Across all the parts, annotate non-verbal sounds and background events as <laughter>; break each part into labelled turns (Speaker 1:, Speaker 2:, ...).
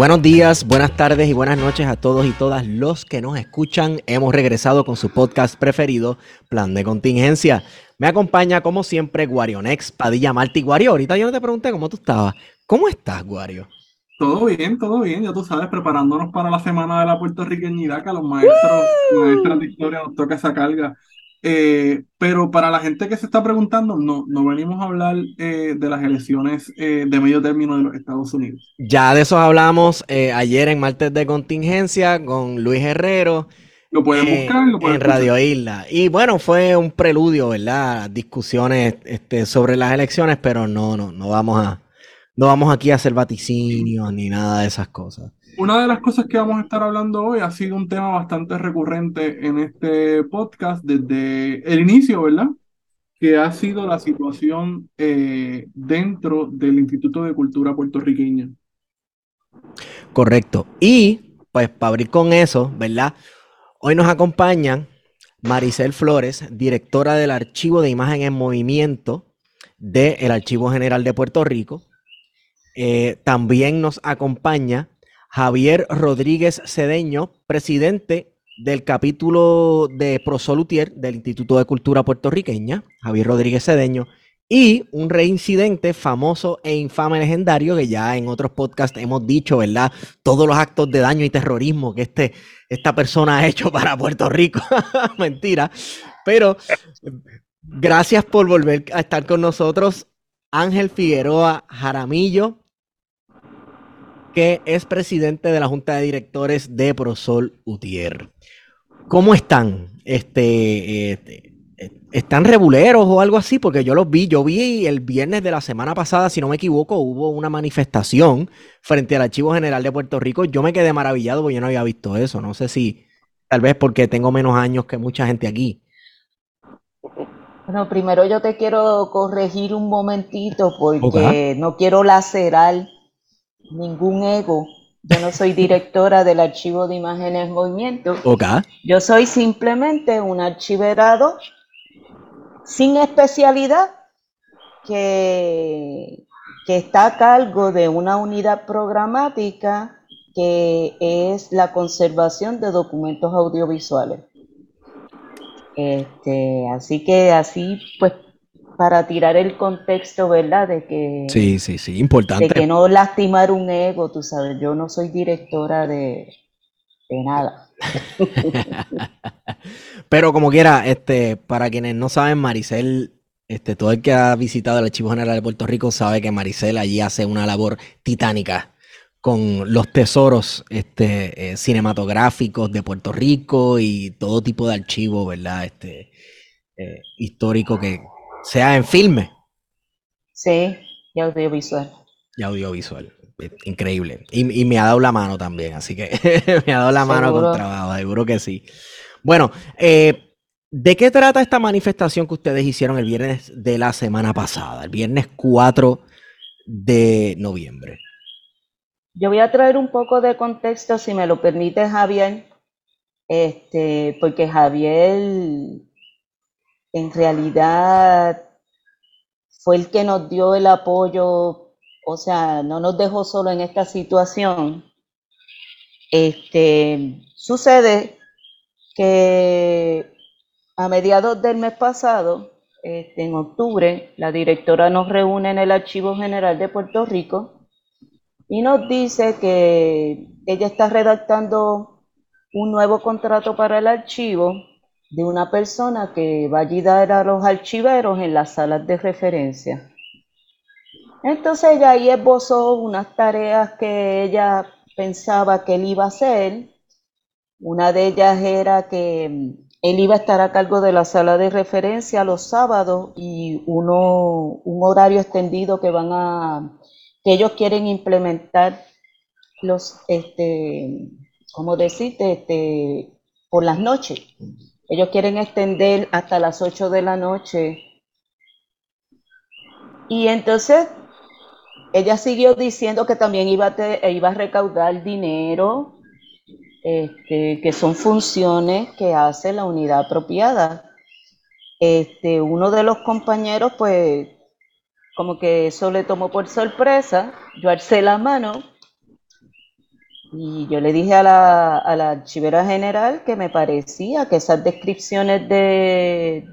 Speaker 1: Buenos días, buenas tardes y buenas noches a todos y todas los que nos escuchan. Hemos regresado con su podcast preferido, Plan de Contingencia. Me acompaña, como siempre, Guarionex, Padilla Marti. Guario, ahorita yo no te pregunté cómo tú estabas. ¿Cómo estás, Guario?
Speaker 2: Todo bien, todo bien. Ya tú sabes, preparándonos para la Semana de la Puertorriqueñidad, que a los maestros, maestras de historia nos toca esa carga. Eh, pero para la gente que se está preguntando, no, no venimos a hablar eh, de las elecciones eh, de medio término de los Estados Unidos.
Speaker 1: Ya de eso hablamos ayer en Martes de Contingencia con Luis Herrero.
Speaker 2: Lo pueden buscar lo
Speaker 1: pueden en Radio Isla. Y bueno, fue un preludio, ¿verdad? Discusiones este, sobre las elecciones, pero no, no, no vamos a, no vamos aquí a hacer vaticinios ni nada de esas cosas.
Speaker 2: Una de las cosas que vamos a estar hablando hoy ha sido un tema bastante recurrente en este podcast desde el inicio, ¿verdad? Que ha sido la situación eh, dentro del Instituto de Cultura puertorriqueña.
Speaker 1: Correcto. Y, pues, para abrir con eso, ¿verdad? Hoy nos acompañan Maricel Flores, directora del Archivo de Imagen en Movimiento del Archivo General de Puerto Rico. Eh, también nos acompaña Javier Rodríguez Cedeño, presidente del capítulo de Prosolutier del Instituto de Cultura Puertorriqueña, Javier Rodríguez Cedeño, y un reincidente famoso e infame legendario que ya en otros podcasts hemos dicho, ¿verdad? Todos los actos de daño y terrorismo que este, esta persona ha hecho para Puerto Rico. <laughs> Mentira. Pero gracias por volver a estar con nosotros. Ángel Figueroa Jaramillo, que es presidente de la Junta de Directores de Prosol Utier. ¿Cómo están? Este, este, ¿Están reguleros o algo así? Porque yo los vi, yo vi el viernes de la semana pasada, si no me equivoco, hubo una manifestación frente al Archivo General de Puerto Rico. Yo me quedé maravillado porque yo no había visto eso. No sé si, tal vez porque tengo menos años que mucha gente aquí.
Speaker 3: Bueno, primero yo te quiero corregir un momentito porque no quiero lacerar ningún ego. Yo no soy directora del archivo de imágenes movimiento. Yo soy simplemente un archiverado sin especialidad que, que está a cargo de una unidad programática que es la conservación de documentos audiovisuales. Este, así que así pues para tirar el contexto, ¿verdad? De que...
Speaker 1: Sí, sí, sí, importante.
Speaker 3: De que no lastimar un ego, tú sabes, yo no soy directora de, de nada. <laughs>
Speaker 1: Pero como quiera, este, para quienes no saben, Maricel, este, todo el que ha visitado el Archivo General de Puerto Rico sabe que Maricel allí hace una labor titánica con los tesoros este, eh, cinematográficos de Puerto Rico y todo tipo de archivo, ¿verdad? Este, eh, histórico que, sea en filme.
Speaker 3: Sí, y audiovisual.
Speaker 1: Y audiovisual. Increíble. Y, me ha dado la mano también, así que <laughs> me ha dado la mano con trabajo, seguro que sí. Bueno, eh, ¿de qué trata esta manifestación que ustedes hicieron el viernes de la semana pasada, el viernes 4 de noviembre?
Speaker 3: Yo voy a traer un poco de contexto, si me lo permite Javier, este, porque Javier en realidad fue el que nos dio el apoyo, o sea, no nos dejó solo en esta situación. Este, sucede que a mediados del mes pasado, este, en octubre, la directora nos reúne en el Archivo General de Puerto Rico y nos dice que ella está redactando un nuevo contrato para el archivo de una persona que va a ayudar a los archiveros en las salas de referencia. Entonces ella ahí esbozó unas tareas que ella pensaba que él iba a hacer. Una de ellas era que él iba a estar a cargo de la sala de referencia los sábados y uno, un horario extendido que van a, que ellos quieren implementar los, este, ¿cómo decirte? Este, por las noches. Ellos quieren extender hasta las 8 de la noche. Y entonces ella siguió diciendo que también iba a, iba a recaudar dinero este, que son funciones que hace la unidad apropiada. Este, uno de los compañeros, pues, como que eso le tomó por sorpresa, yo alcé la mano y yo le dije a la, a la archivera general que me parecía que esas descripciones de,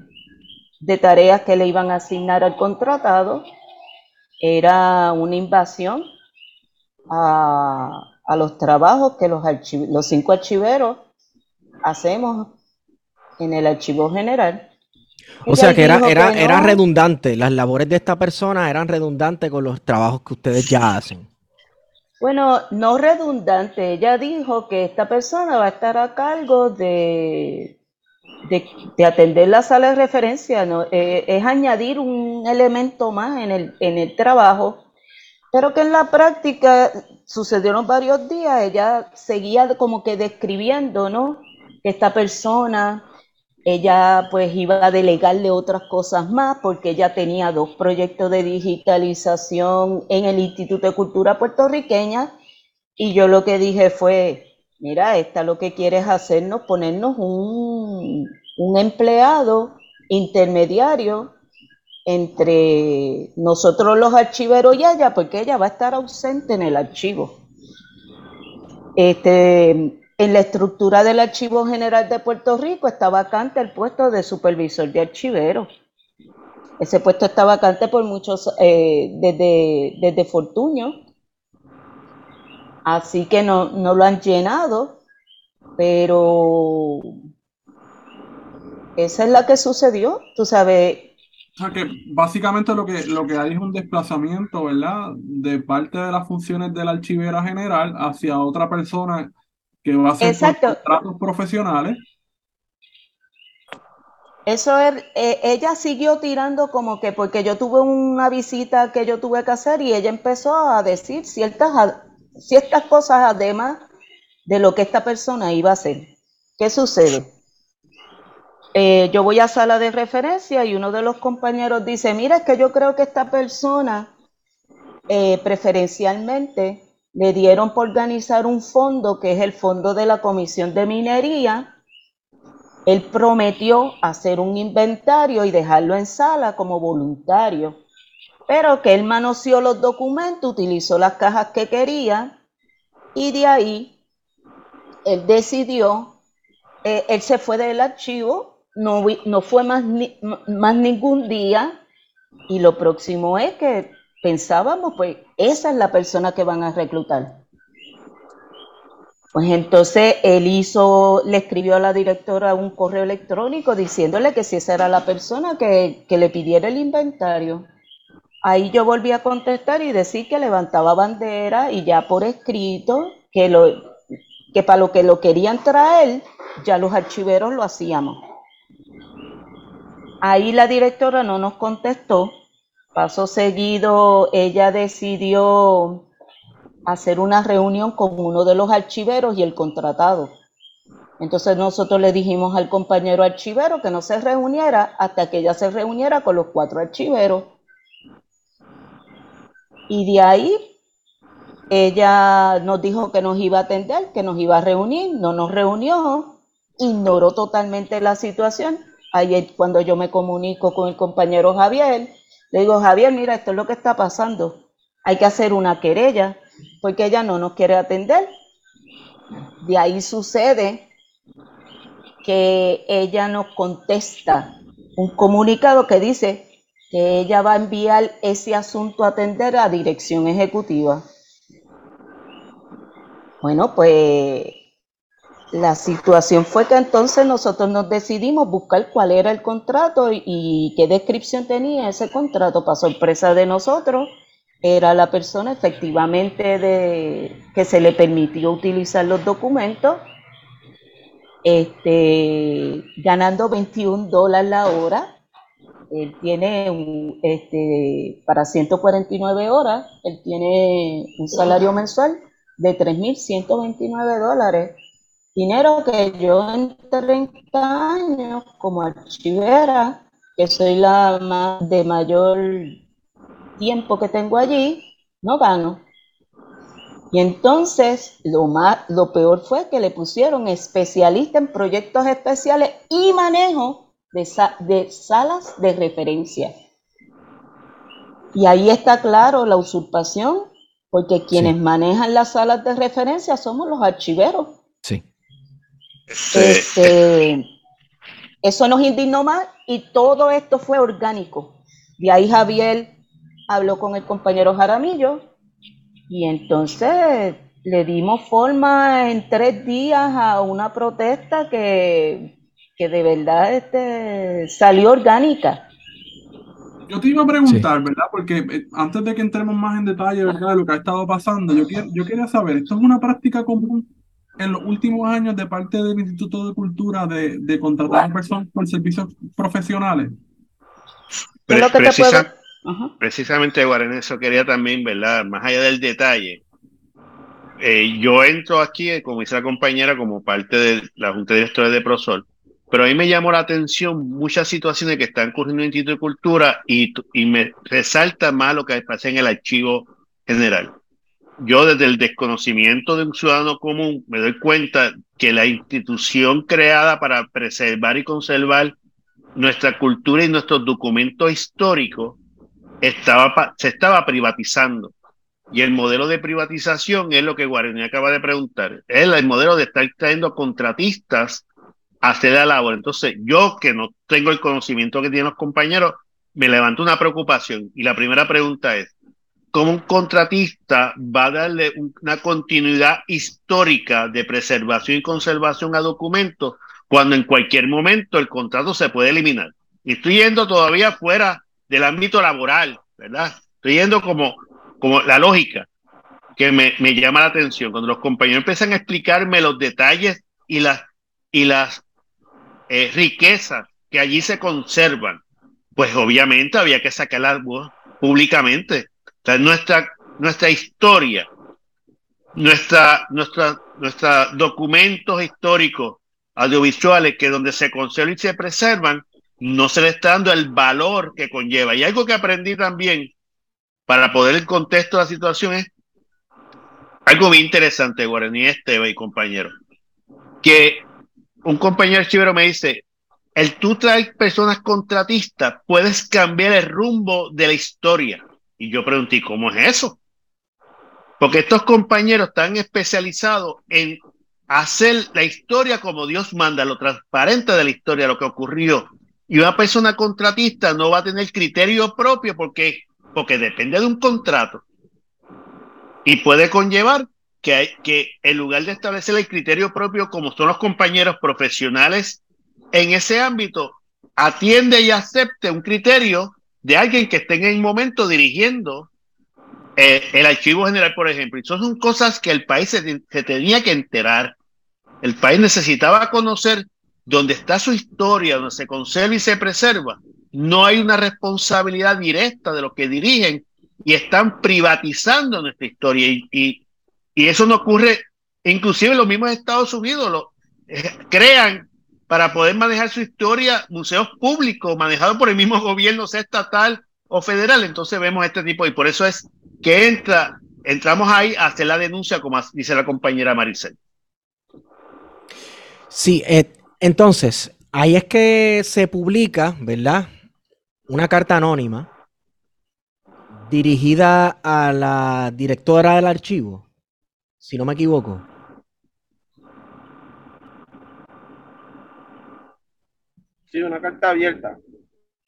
Speaker 3: de tareas que le iban a asignar al contratado era una invasión a, a los trabajos que los, los cinco archiveros hacemos en el archivo general.
Speaker 1: O sea que era, era, era redundante, las labores de esta persona eran redundantes con los trabajos que ustedes ya hacen.
Speaker 3: Bueno, no redundante, ella dijo que esta persona va a estar a cargo de, de, atender la sala de referencia, ¿no? Eh, es añadir un elemento más en el, en el trabajo pero que en la práctica sucedieron varios días, ella seguía como que describiendo, ¿no? Que esta persona, ella pues iba a delegarle otras cosas más porque ella tenía dos proyectos de digitalización en el Instituto de Cultura puertorriqueña y yo lo que dije fue, mira, esta lo que quiere es hacernos, ponernos un, un empleado intermediario entre nosotros los archiveros y ella, porque ella va a estar ausente en el archivo. Este, en la estructura del Archivo General de Puerto Rico está vacante el puesto de supervisor de archivero. Ese puesto está vacante por muchos, eh, desde, desde Fortuño. Así que no, no lo han llenado, pero esa es la que sucedió. Tú sabes,
Speaker 2: o sea que básicamente lo que, lo que hay es un desplazamiento, ¿verdad? De parte de las funciones de la archivera general hacia otra persona que va a hacer contratos profesionales.
Speaker 3: Eso es, eh, ella siguió tirando como que porque yo tuve una visita que yo tuve que hacer y ella empezó a decir ciertas, ciertas cosas además de lo que esta persona iba a hacer. ¿Qué sucede? Eh, yo voy a sala de referencia y uno de los compañeros dice, mira, es que yo creo que esta persona eh, preferencialmente le dieron por organizar un fondo que es el fondo de la Comisión de Minería. Él prometió hacer un inventario y dejarlo en sala como voluntario, pero que él manoseó los documentos, utilizó las cajas que quería y de ahí él decidió, eh, él se fue del archivo no, no fue más, más ningún día y lo próximo es que pensábamos, pues esa es la persona que van a reclutar. Pues entonces él hizo, le escribió a la directora un correo electrónico diciéndole que si esa era la persona que, que le pidiera el inventario. Ahí yo volví a contestar y decir que levantaba bandera y ya por escrito que, lo, que para lo que lo querían traer, ya los archiveros lo hacíamos. Ahí la directora no nos contestó. Paso seguido, ella decidió hacer una reunión con uno de los archiveros y el contratado. Entonces nosotros le dijimos al compañero archivero que no se reuniera hasta que ella se reuniera con los cuatro archiveros. Y de ahí ella nos dijo que nos iba a atender, que nos iba a reunir, no nos reunió, ignoró totalmente la situación ayer cuando yo me comunico con el compañero Javier, le digo, Javier, mira, esto es lo que está pasando. Hay que hacer una querella porque ella no nos quiere atender. De ahí sucede que ella nos contesta un comunicado que dice que ella va a enviar ese asunto a atender a dirección ejecutiva. Bueno, pues la situación fue que entonces nosotros nos decidimos buscar cuál era el contrato y, qué descripción tenía ese contrato. Para sorpresa de nosotros, era la persona efectivamente de que se le permitió utilizar los documentos, este, ganando 21 dólares la hora. Él tiene este, para 149 horas, él tiene un salario mensual de 3.129 dólares Dinero que yo en 30 años como archivera, que soy la más de mayor tiempo que tengo allí, no gano. Y entonces lo más, lo peor fue que le pusieron especialista en proyectos especiales y manejo de, de salas de referencia. Y ahí está claro la usurpación, porque quienes manejan las salas de referencia somos los archiveros.
Speaker 1: Sí.
Speaker 3: Este, eso nos indignó más y todo esto fue orgánico. De ahí Javier habló con el compañero Jaramillo y entonces le dimos forma en tres días a una protesta que, que de verdad este, salió orgánica.
Speaker 2: Yo te iba a preguntar, ¿verdad? Porque eh, antes de que entremos más en detalle, ¿verdad? De lo que ha estado pasando, yo, yo quería saber, ¿esto es una práctica común en los últimos años de parte del Instituto de Cultura de, de contratar a personas por servicios profesionales?
Speaker 4: precisamente, Guarén, eso quería también, ¿verdad? Más allá del detalle. Eh, yo entro aquí, eh, como dice la compañera, como parte de la Junta de Directores de Prosol, pero a mí me llamó la atención muchas situaciones que están ocurriendo en el Instituto de Cultura y, y me resalta más lo que pasa en el archivo general yo desde el desconocimiento de un ciudadano común me doy cuenta que la institución creada para preservar y conservar nuestra cultura y nuestros documentos históricos estaba, se estaba privatizando. Y el modelo de privatización es lo que Guarani acaba de preguntar. Es el modelo de estar trayendo contratistas a hacer la labor. Entonces, yo que no tengo el conocimiento que tienen los compañeros, me levanto una preocupación. Y la primera pregunta es, como un contratista va a darle una continuidad histórica de preservación y conservación a documentos cuando en cualquier momento el contrato se puede eliminar. Estoy yendo todavía fuera del ámbito laboral, ¿verdad? Estoy yendo como, como la lógica que me, me llama la atención. Cuando los compañeros empiezan a explicarme los detalles y las, y las eh, riquezas que allí se conservan, pues obviamente había que sacarlas públicamente nuestra, nuestra historia, nuestra, nuestra, nuestros documentos históricos audiovisuales que donde se conservan y se preservan, no se le está dando el valor que conlleva. Y algo que aprendí también para poder el contexto de la situación es algo muy interesante, Guaraní Esteba y compañero, que un compañero archivero me dice, el tú traes personas contratistas, puedes cambiar el rumbo de la historia. Y yo pregunté, ¿cómo es eso? Porque estos compañeros están especializados en hacer la historia como Dios manda, lo transparente de la historia, lo que ocurrió. Y una persona contratista no va a tener criterio propio porque, porque depende de un contrato. Y puede conllevar que, hay, que en lugar de establecer el criterio propio como son los compañeros profesionales en ese ámbito, atiende y acepte un criterio de alguien que esté en el momento dirigiendo eh, el archivo general, por ejemplo. Y eso son cosas que el país se, tenía que enterar. El país necesitaba conocer dónde está su historia, donde se conserva y se preserva. No hay una responsabilidad directa de los que dirigen y están privatizando nuestra historia. Y, eso no ocurre, inclusive los mismos Estados Unidos lo, eh, crean para poder manejar su historia, museos públicos manejados por el mismo <laughs> gobierno, sea estatal o federal. Entonces vemos este tipo y por eso es que entra, entramos ahí a hacer la denuncia, como dice la compañera Maricel.
Speaker 1: Sí, eh, entonces, ahí es que se publica, ¿verdad? Una carta anónima dirigida a la directora del archivo, si no me equivoco.
Speaker 5: Sí, una carta abierta.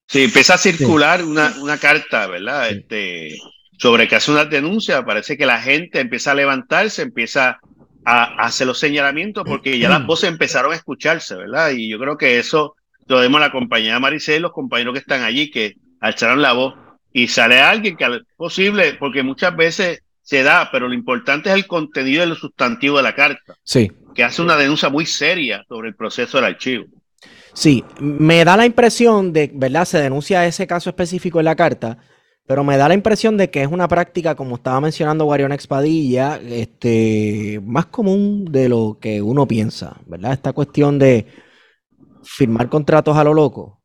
Speaker 4: Sí, empieza a circular una, una, carta, ¿verdad? Este, sobre que hace una denuncia, parece que la gente empieza a levantarse, empieza a, hacer los señalamientos porque ya las voces empezaron a escucharse, ¿verdad? Y yo creo que eso lo vemos la compañía Maricel, los compañeros que están allí que alzaron la voz y sale alguien que es posible, porque muchas veces se da, pero lo importante es el contenido y el sustantivo de la carta.
Speaker 1: Sí.
Speaker 4: Que hace una denuncia muy seria sobre el proceso del archivo.
Speaker 1: Sí, me da la impresión de, ¿verdad? Se denuncia ese caso específico en la carta, pero me da la impresión de que es una práctica, como estaba mencionando Guarion Expadilla, este, más común de lo que uno piensa, ¿verdad? Esta cuestión de firmar contratos a lo loco.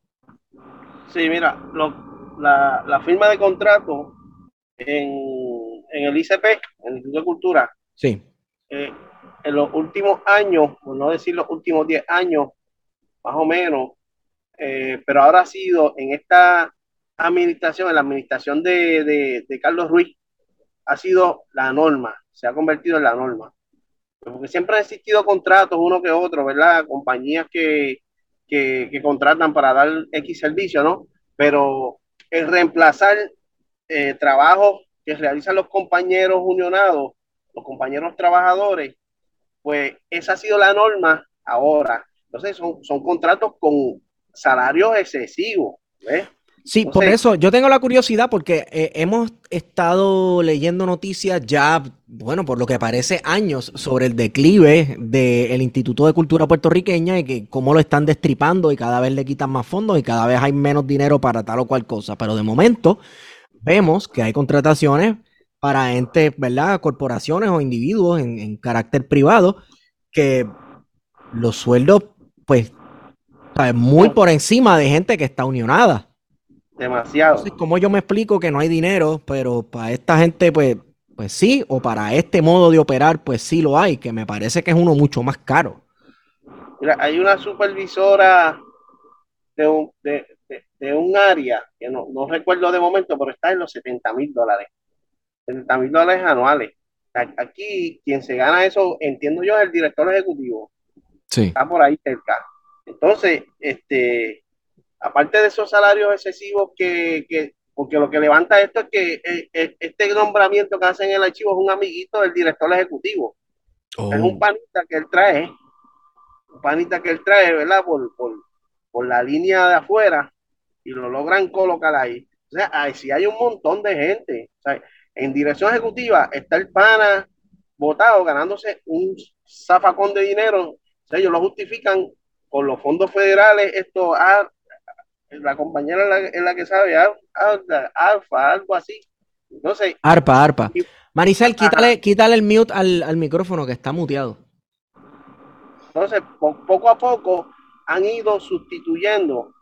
Speaker 5: Sí, mira, la, firma de contrato en, el ICP, en el Instituto de Cultura,
Speaker 1: sí.
Speaker 5: Eh, en los últimos años, por no decir los últimos 10 años, más o menos, eh, pero ahora ha sido en esta administración, en la administración de, Carlos Ruiz, ha sido la norma, se ha convertido en la norma. Porque siempre han existido contratos, uno que otro, ¿verdad? Compañías que, contratan para dar X servicio, ¿no? Pero el reemplazar eh, trabajos que realizan los compañeros unionados, los compañeros trabajadores, pues esa ha sido la norma ahora. Entonces son, son contratos con salarios excesivos.
Speaker 1: Sí, por eso yo tengo la curiosidad porque eh, hemos estado leyendo noticias ya, bueno, por lo que parece años sobre el declive del Instituto de Cultura puertorriqueña y que cómo lo están destripando y cada vez le quitan más fondos y cada vez hay menos dinero para tal o cual cosa. Pero de momento vemos que hay contrataciones para entes, ¿verdad? Corporaciones o individuos en, en carácter privado que los sueldos pues muy por encima de gente que está unionada.
Speaker 5: Demasiado.
Speaker 1: Entonces, como yo me explico que no hay dinero, pero para esta gente, pues, pues sí, o para este modo de operar, pues sí lo hay, que me parece que es uno mucho más caro.
Speaker 5: Mira, hay una supervisora de un, de, un área, que no, no, recuerdo de momento, pero está en los 70 mil dólares. 70 mil dólares anuales. Aquí, quien se gana eso, entiendo yo, es el director ejecutivo. Está por ahí cerca. Entonces, este, aparte de esos salarios excesivos que, porque lo que levanta esto es que eh, eh, este nombramiento que hacen en el archivo es un amiguito del director ejecutivo. Es un oh. panita que él trae, un panita que él trae, ¿verdad? Por, por, la línea de afuera y lo logran colocar ahí. O sea, ahí sí hay un montón de gente. en dirección ejecutiva está el pana votado ganándose un zafacón de dinero ellos lo justifican con los fondos federales, esto, ah, la compañera es la, que sabe, alfa, algo así. Entonces,
Speaker 1: arpa, arpa. Maricel, quítale, quítale el mute al, micrófono que está muteado.
Speaker 5: Entonces, poco a poco han ido sustituyendo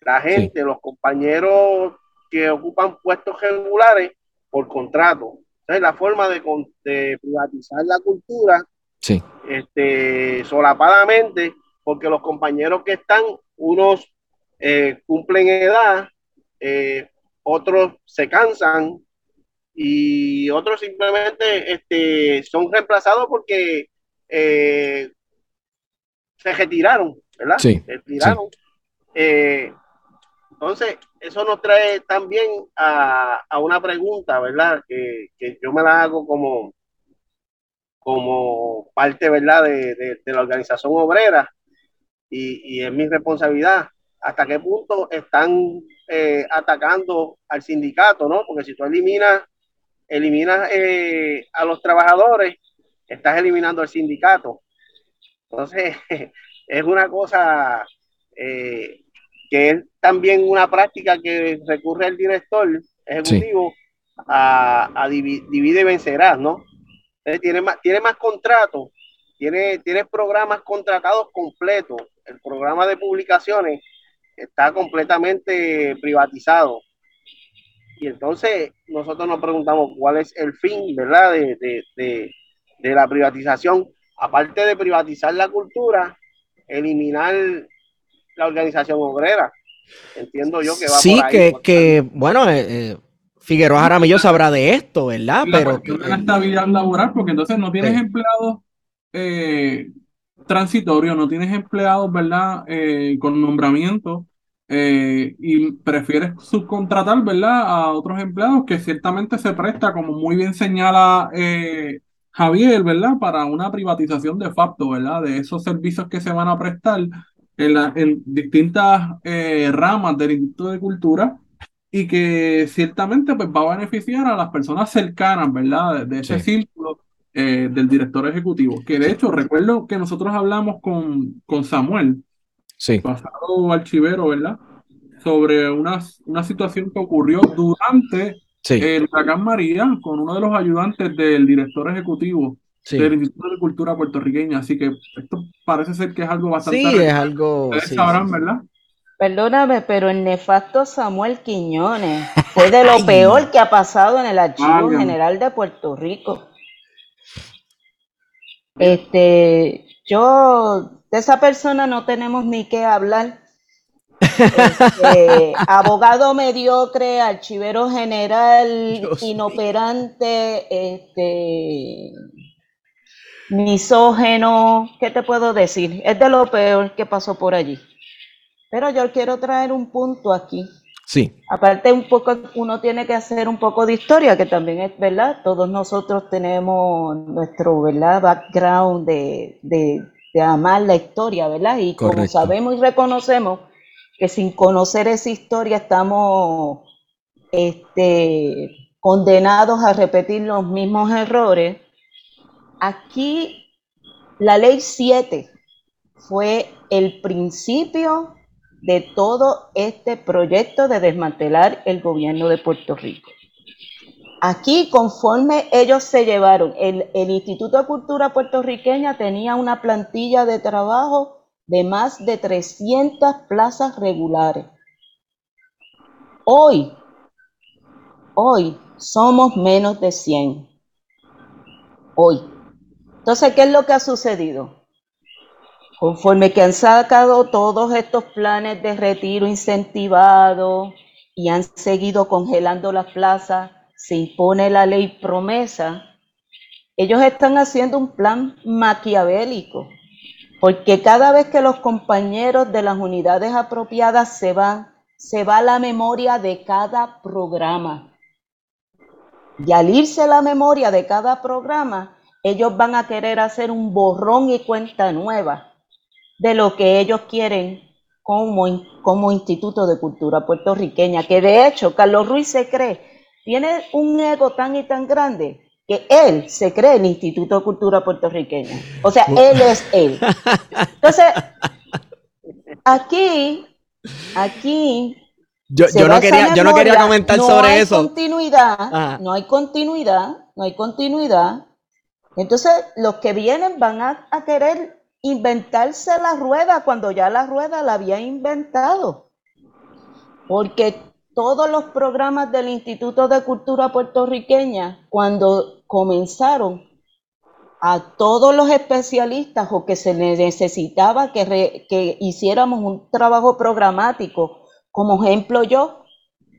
Speaker 5: la gente, los compañeros que ocupan puestos regulares por contrato. Entonces, la forma de, de privatizar la cultura
Speaker 1: Sí.
Speaker 5: Este, solapadamente, porque los compañeros que están, unos eh, cumplen edad, eh, otros se cansan y otros simplemente este, son reemplazados porque eh, se retiraron, ¿verdad?
Speaker 1: Sí,
Speaker 5: se retiraron. entonces, eso nos trae también a, a una pregunta, ¿verdad? Que, que, yo me la hago como, como parte, ¿verdad?, de, la organización obrera y, es mi responsabilidad. ¿Hasta qué punto están eh, atacando al sindicato, no? Porque si tú eliminas, eliminas eh, a los trabajadores, estás eliminando al sindicato. Entonces, <laughs> es una cosa eh, que es también una práctica que recurre el director ejecutivo a, a divide y vencerás, ¿no? Tiene más, tiene más contratos, tiene, tiene programas contratados completos. El programa de publicaciones está completamente privatizado. Y entonces nosotros nos preguntamos cuál es el fin, ¿verdad?, de, de, la privatización. Aparte de privatizar la cultura, eliminar la organización obrera. Entiendo yo que va
Speaker 1: sí,
Speaker 5: por ahí.
Speaker 1: que, que bueno, eh, eh Figueroa Jaramillo sabrá de esto, ¿verdad?
Speaker 2: Pero la estabilidad laboral, porque entonces no tienes empleados eh, transitorios, no tienes empleados, ¿verdad? Eh, con nombramiento eh, y prefieres subcontratar, ¿verdad? A otros empleados que ciertamente se presta, como muy bien señala Javier, ¿verdad? Para una privatización de facto, ¿verdad? De esos servicios que se van a prestar en, la, en distintas ramas del Instituto de Cultura y que ciertamente pues, va a beneficiar a las personas cercanas, ¿verdad? De, ese círculo eh, del director ejecutivo. Que de hecho, recuerdo que nosotros hablamos con, con Samuel,
Speaker 1: sí.
Speaker 2: pasado archivero, ¿verdad? Sobre una, una situación que ocurrió durante el huracán María con uno de los ayudantes del director ejecutivo del Instituto de Cultura puertorriqueña. Así que esto parece ser que es algo bastante.
Speaker 1: Sí, es algo.
Speaker 2: Ustedes sabrán, ¿verdad?
Speaker 3: Perdóname, pero el nefasto Samuel Quiñones fue de <laughs> lo peor que ha pasado en el Archivo General de Puerto Rico. Este, yo, de esa persona no tenemos ni qué hablar. Este, <laughs> abogado mediocre, archivero general, inoperante, este, misógeno, ¿qué te puedo decir? Es de lo peor que pasó por allí. Pero yo quiero traer un punto aquí.
Speaker 1: Sí.
Speaker 3: Aparte, un poco, uno tiene que hacer un poco de historia, que también es verdad. Todos nosotros tenemos nuestro ¿verdad? background de, de, amar la historia, ¿verdad? Y como sabemos y reconocemos que sin conocer esa historia estamos este, condenados a repetir los mismos errores. Aquí la ley 7 fue el principio de todo este proyecto de desmantelar el gobierno de Puerto Rico. Aquí, conforme ellos se llevaron, el, Instituto de Cultura puertorriqueña tenía una plantilla de trabajo de más de 300 plazas regulares. Hoy, hoy somos menos de 100. Hoy. Entonces, ¿qué es lo que ha sucedido? Conforme que han sacado todos estos planes de retiro incentivado y han seguido congelando las plazas, se impone la ley promesa, ellos están haciendo un plan maquiavélico, porque cada vez que los compañeros de las unidades apropiadas se van, se va la memoria de cada programa. Y al irse la memoria de cada programa, ellos van a querer hacer un borrón y cuenta nueva de lo que ellos quieren como, como Instituto de Cultura puertorriqueña, que de hecho Carlos Ruiz se cree, tiene un ego tan y tan grande que él se cree el Instituto de Cultura puertorriqueña. O sea, él es él. <laughs> Entonces, aquí, aquí...
Speaker 1: Yo, no, quería, yo no quería comentar sobre eso.
Speaker 3: Continuidad, no hay continuidad, no hay continuidad. Entonces, los que vienen van a, a querer inventarse la rueda cuando ya la rueda la había inventado. Porque todos los programas del Instituto de Cultura puertorriqueña, cuando comenzaron, a todos los especialistas o que se necesitaba que, que hiciéramos un trabajo programático, como ejemplo yo,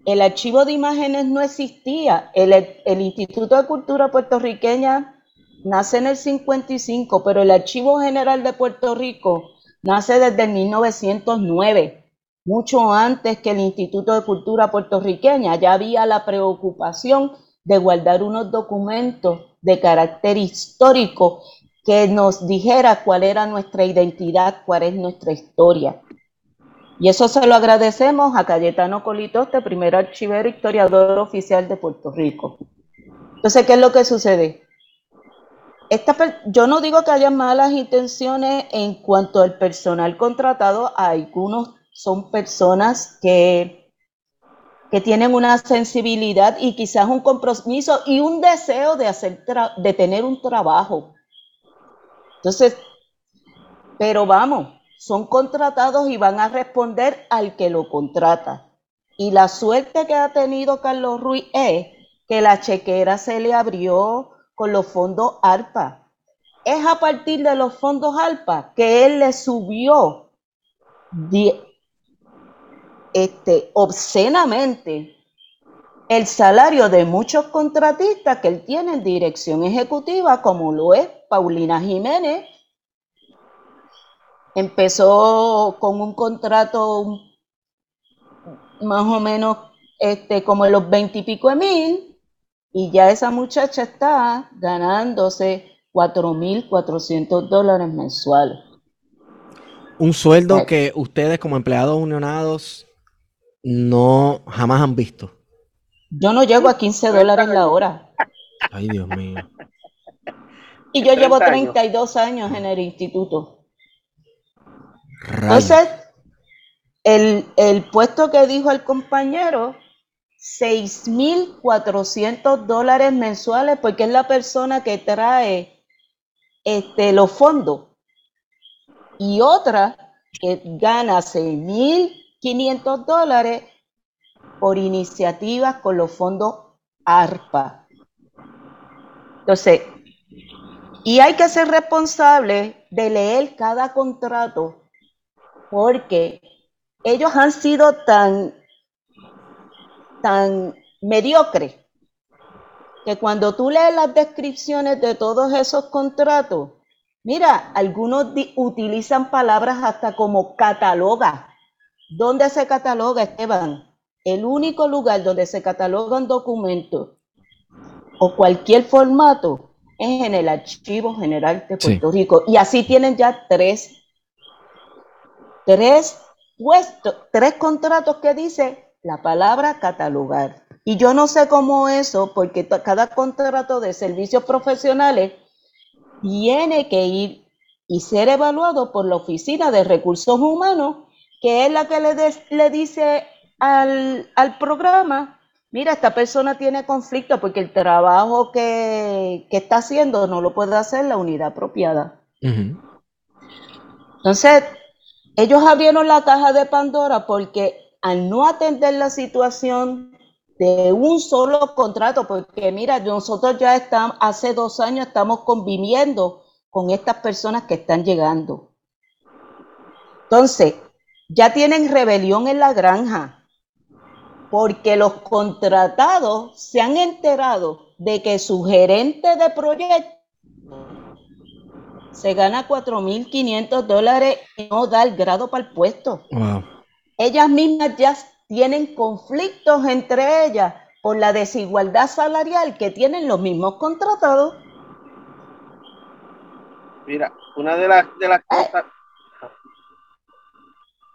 Speaker 3: el archivo de imágenes no existía, el, el Instituto de Cultura puertorriqueña nace en el 55, pero el Archivo General de Puerto Rico nace desde el 1909, mucho antes que el Instituto de Cultura puertorriqueña. Ya había la preocupación de guardar unos documentos de carácter histórico que nos dijera cuál era nuestra identidad, cuál es nuestra historia. Y eso se lo agradecemos a Cayetano Colitoste, primer archivero historiador oficial de Puerto Rico. Entonces, ¿qué es lo que sucede? Yo no digo que haya malas intenciones en cuanto al personal contratado, algunos son personas que, que tienen una sensibilidad y quizás un compromiso y un deseo de, hacer de tener un trabajo. Entonces, pero vamos, son contratados y van a responder al que lo contrata. Y la suerte que ha tenido Carlos Ruiz es que la chequera se le abrió con los fondos ARPA. Es a partir de los fondos ARPA que él le subió este, obscenamente el salario de muchos contratistas que él tiene en dirección ejecutiva, como lo es Paulina Jiménez. Empezó con un contrato más o menos este, como los veintipico mil, Y ya esa muchacha está ganándose 4.400 dólares mensuales.
Speaker 1: Un sueldo que ustedes como empleados unionados no jamás han visto.
Speaker 3: Yo no llego a 15 dólares la hora.
Speaker 1: Ay, Dios mío.
Speaker 3: Y yo llevo 32 años en el instituto. Entonces, el, el puesto que dijo el compañero, 6.400 dólares mensuales, porque es la persona que trae este, los fondos. Y otra que gana 6.500 dólares por iniciativas con los fondos ARPA. Entonces, y hay que ser responsable de leer cada contrato porque ellos han sido tan, tan mediocres que cuando tú lees las descripciones de todos esos contratos, mira, algunos utilizan palabras hasta como cataloga. ¿Dónde se cataloga, Esteban? El único lugar donde se catalogan documentos o cualquier formato es en el Archivo General de Puerto Rico. Y así tienen ya tres, tres puestos, tres contratos que dice la palabra catalogar. Y yo no sé cómo eso, porque cada contrato de servicios profesionales tiene que ir y ser evaluado por la Oficina de Recursos Humanos, que es la que le, le dice al, programa, mira, esta persona tiene conflicto porque el trabajo que, está haciendo no lo puede hacer la unidad apropiada. Entonces, ellos abrieron la caja de Pandora porque al no atender la situación de un solo contrato, porque mira, nosotros ya estamos, hace dos años estamos conviviendo con estas personas que están llegando. Entonces, ya tienen rebelión en la granja porque los contratados se han enterado de que su gerente de proyecto se gana 4.500 dólares y no da el grado para el puesto. Ellas mismas ya tienen conflictos entre ellas por la desigualdad salarial que tienen los mismos contratados.
Speaker 5: Mira, una de las, de las eh. cosas,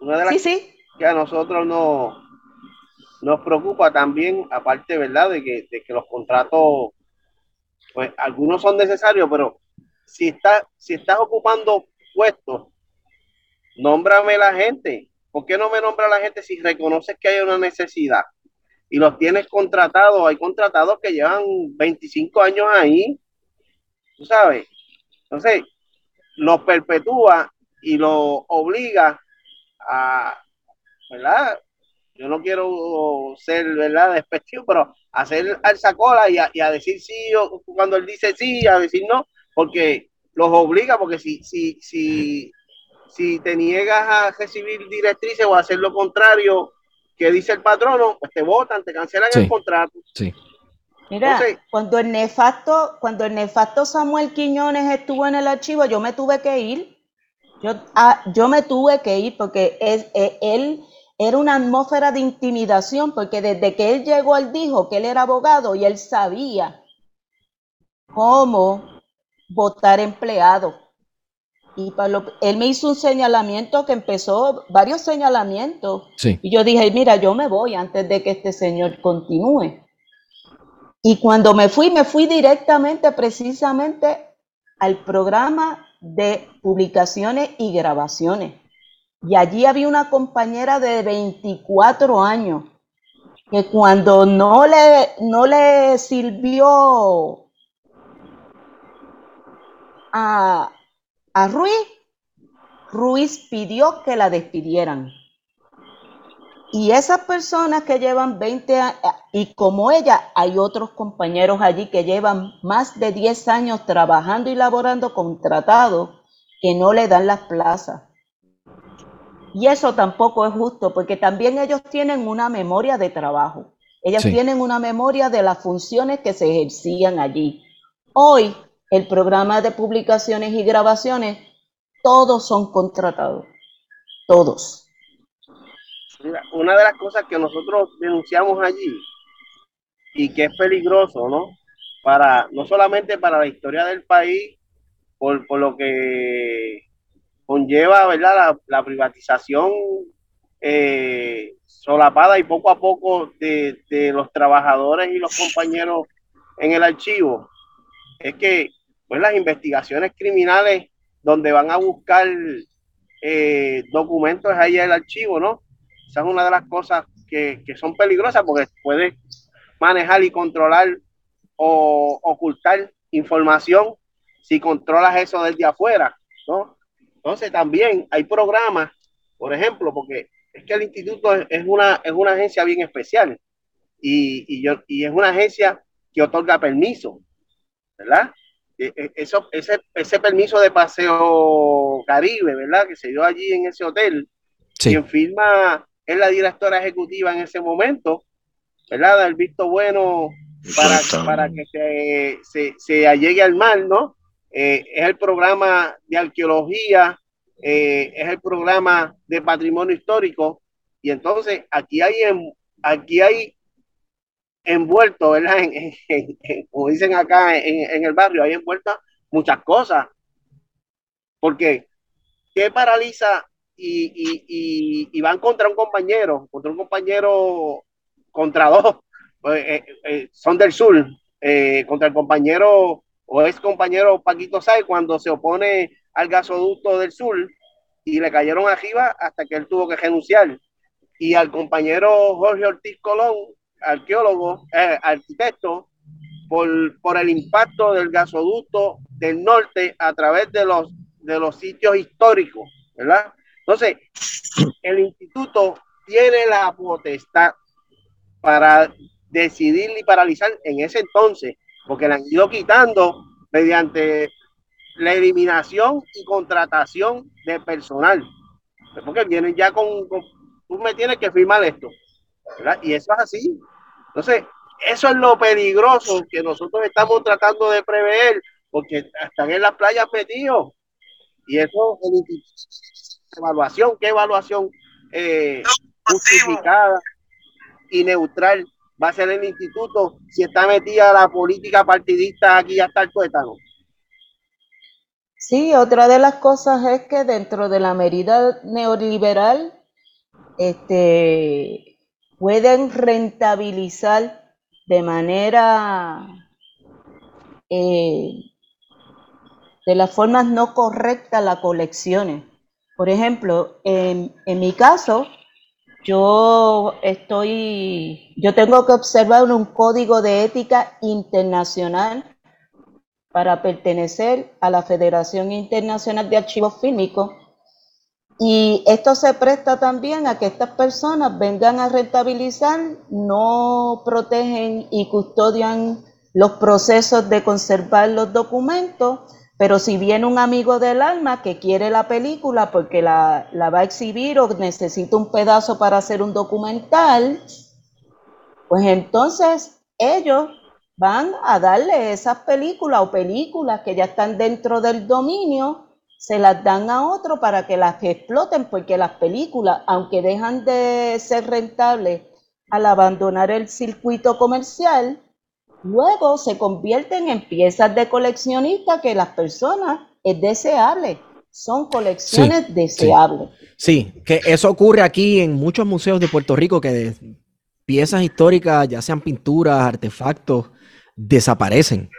Speaker 5: una de las que a nosotros no, nos preocupa también, aparte, ¿verdad?, de que, de que los contratos, pues algunos son necesarios, pero si, está, si estás ocupando puestos, nómbrame la gente. ¿Por qué no me nombra la gente si reconoces que hay una necesidad? Y los tienes contratados, hay contratados que llevan 25 años ahí, sabes. Entonces, los perpetúa y los obliga a, ¿verdad? yo no quiero ser, ¿verdad?, despectivo, pero hacer alza cola y a, y a decir sí o cuando él dice sí, a decir no, porque los obliga, porque si, si, si, si te niegas a recibir directrices o a hacer lo contrario que dice el patrono, pues te votan, te cancelan el contrato.
Speaker 1: Sí.
Speaker 3: Mira, cuando el nefasto, cuando el nefasto Samuel Quiñones estuvo en el archivo, yo me tuve que ir. Yo, ah, yo me tuve que ir porque es, es él era una atmósfera de intimidación porque desde que él llegó, él dijo que él era abogado y él sabía cómo votar empleado. Y para él me hizo un señalamiento que empezó, varios señalamientos. Y yo dije, mira, yo me voy antes de que este señor continúe. Y cuando me fui, me fui directamente precisamente al programa de publicaciones y grabaciones. Y allí había una compañera de 24 años que cuando no le, no le sirvió a, a Ruiz, Ruiz pidió que la despidieran. Y esas personas que llevan 20 años, y como ella, hay otros compañeros allí que llevan más de 10 años trabajando y laborando contratados que no le dan las plazas. Y eso tampoco es justo, porque también ellos tienen una memoria de trabajo. Ellos tienen una memoria de las funciones que se ejercían allí. Hoy, el programa de publicaciones y grabaciones, todos son contratados. Todos.
Speaker 5: una de las cosas que nosotros denunciamos allí y que es peligroso, ¿no? Para, no solamente para la historia del país, por, lo que conlleva, ¿verdad? La, privatización eh, solapada y poco a poco de, los trabajadores y los compañeros en el archivo, es que pues las investigaciones criminales donde van a buscar eh, documentos ahí el archivo, ¿no? Esa es una de las cosas que, que son peligrosas porque puede manejar y controlar o ocultar información si controlas eso desde afuera, ¿no? Entonces también hay programas, por ejemplo, porque es que el instituto es una, es una agencia bien especial y, y, yo, y es una agencia que otorga permiso, ¿verdad? E, e, eso, ese, ese permiso de paseo Caribe, ¿verdad? Que se dio allí en ese hotel. Quien firma es la directora ejecutiva en ese momento, ¿verdad? El visto bueno para, para que se, se, se, allegue al mar, ¿no? Eh, es el programa de arqueología, eh, es el programa de patrimonio histórico, y entonces aquí hay, aquí hay envuelto, ¿verdad? <laughs> como dicen acá en, el barrio, hay envueltas muchas cosas. Porque, ¿qué paraliza y, y, y, van contra un compañero, contra un compañero, contra dos, pues, eh, eh, son del sur, eh, contra el compañero o ex compañero Paquito Say cuando se opone al gasoducto del sur y le cayeron arriba hasta que él tuvo que renunciar. Y al compañero Jorge Ortiz Colón, arqueólogo, arquitecto, por, por el impacto del gasoducto del norte a través de los, de los sitios históricos, ¿verdad? Entonces, el instituto tiene la potestad para decidir y paralizar en ese entonces, porque la han ido quitando mediante la eliminación y contratación de personal. Porque vienen ya con, tú me tienes que firmar esto. ¿verdad? Y eso es así. Entonces, eso es lo peligroso que nosotros estamos tratando de prever, porque están en las playas metidos. Y eso, evaluación, ¿qué evaluación eh, justificada y neutral va a ser el instituto si está metida la política partidista aquí hasta el tuétano?
Speaker 3: Sí, otra de las cosas es que dentro de la medida neoliberal este, pueden rentabilizar de manera eh, de las formas no correctas las colecciones. Por ejemplo, en, mi caso, yo estoy, yo tengo que observar un código de ética internacional para pertenecer a la Federación Internacional de Archivos Fílmicos. Y esto se presta también a que estas personas vengan a rentabilizar, no protegen y custodian los procesos de conservar los documentos, pero si viene un amigo del alma que quiere la película porque la, va a exhibir o necesita un pedazo para hacer un documental, pues entonces ellos van a darle esas películas o películas que ya están dentro del dominio, se las dan a otro para que las exploten, porque las películas, aunque dejan de ser rentables al abandonar el circuito comercial, luego se convierten en piezas de coleccionista que las personas es deseable. Son colecciones deseables.
Speaker 1: Sí. sí, que eso ocurre aquí en muchos museos de Puerto Rico, que piezas históricas, ya sean pinturas, artefactos, desaparecen.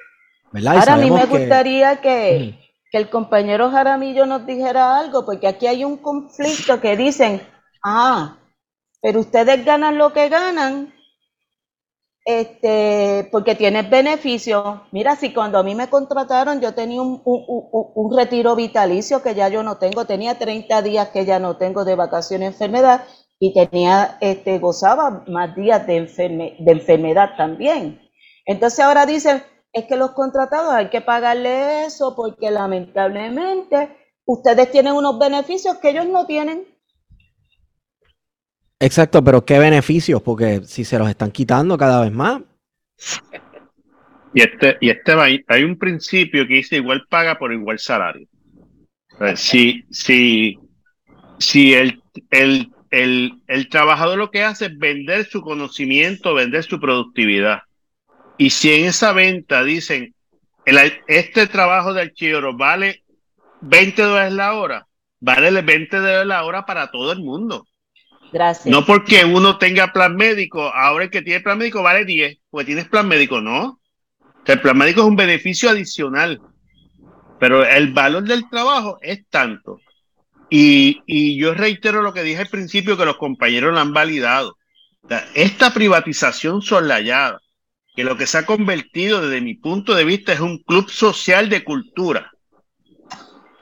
Speaker 1: ¿verdad?
Speaker 3: Ahora a mí me gustaría que, el compañero Jaramillo nos dijera algo, porque aquí hay un conflicto que dicen, ah, pero ustedes ganan lo que ganan, este, porque tienes beneficio. Mira, si cuando a mí me contrataron yo tenía un, un, retiro vitalicio que ya yo no tengo, tenía 30 días que ya no tengo de vacaciones enfermedad y tenía, este, gozaba más días de, de enfermedad también. Entonces ahora dicen, es que los contratados hay que pagarle eso porque lamentablemente ustedes tienen unos beneficios que ellos no tienen.
Speaker 1: Exacto, pero ¿qué beneficios? Porque si se los están quitando cada vez más.
Speaker 4: Y este, y este hay un principio que dice igual paga por igual salario. Si, si, si el, el, el trabajador lo que hace es vender su conocimiento, vender su productividad Y si en esa venta dicen, este trabajo de archivero vale 20 dólares la hora, vale 20 dólares la hora para todo el mundo.
Speaker 3: Gracias.
Speaker 4: No porque uno tenga plan médico, ahora el que tiene plan médico vale 10, pues tienes plan médico, no. el plan médico es un beneficio adicional, pero el valor del trabajo es tanto. Y, y yo reitero lo que dije al principio, que los compañeros lo han validado. Esta privatización soslayada, que lo que se ha convertido desde mi punto de vista es un club social de cultura,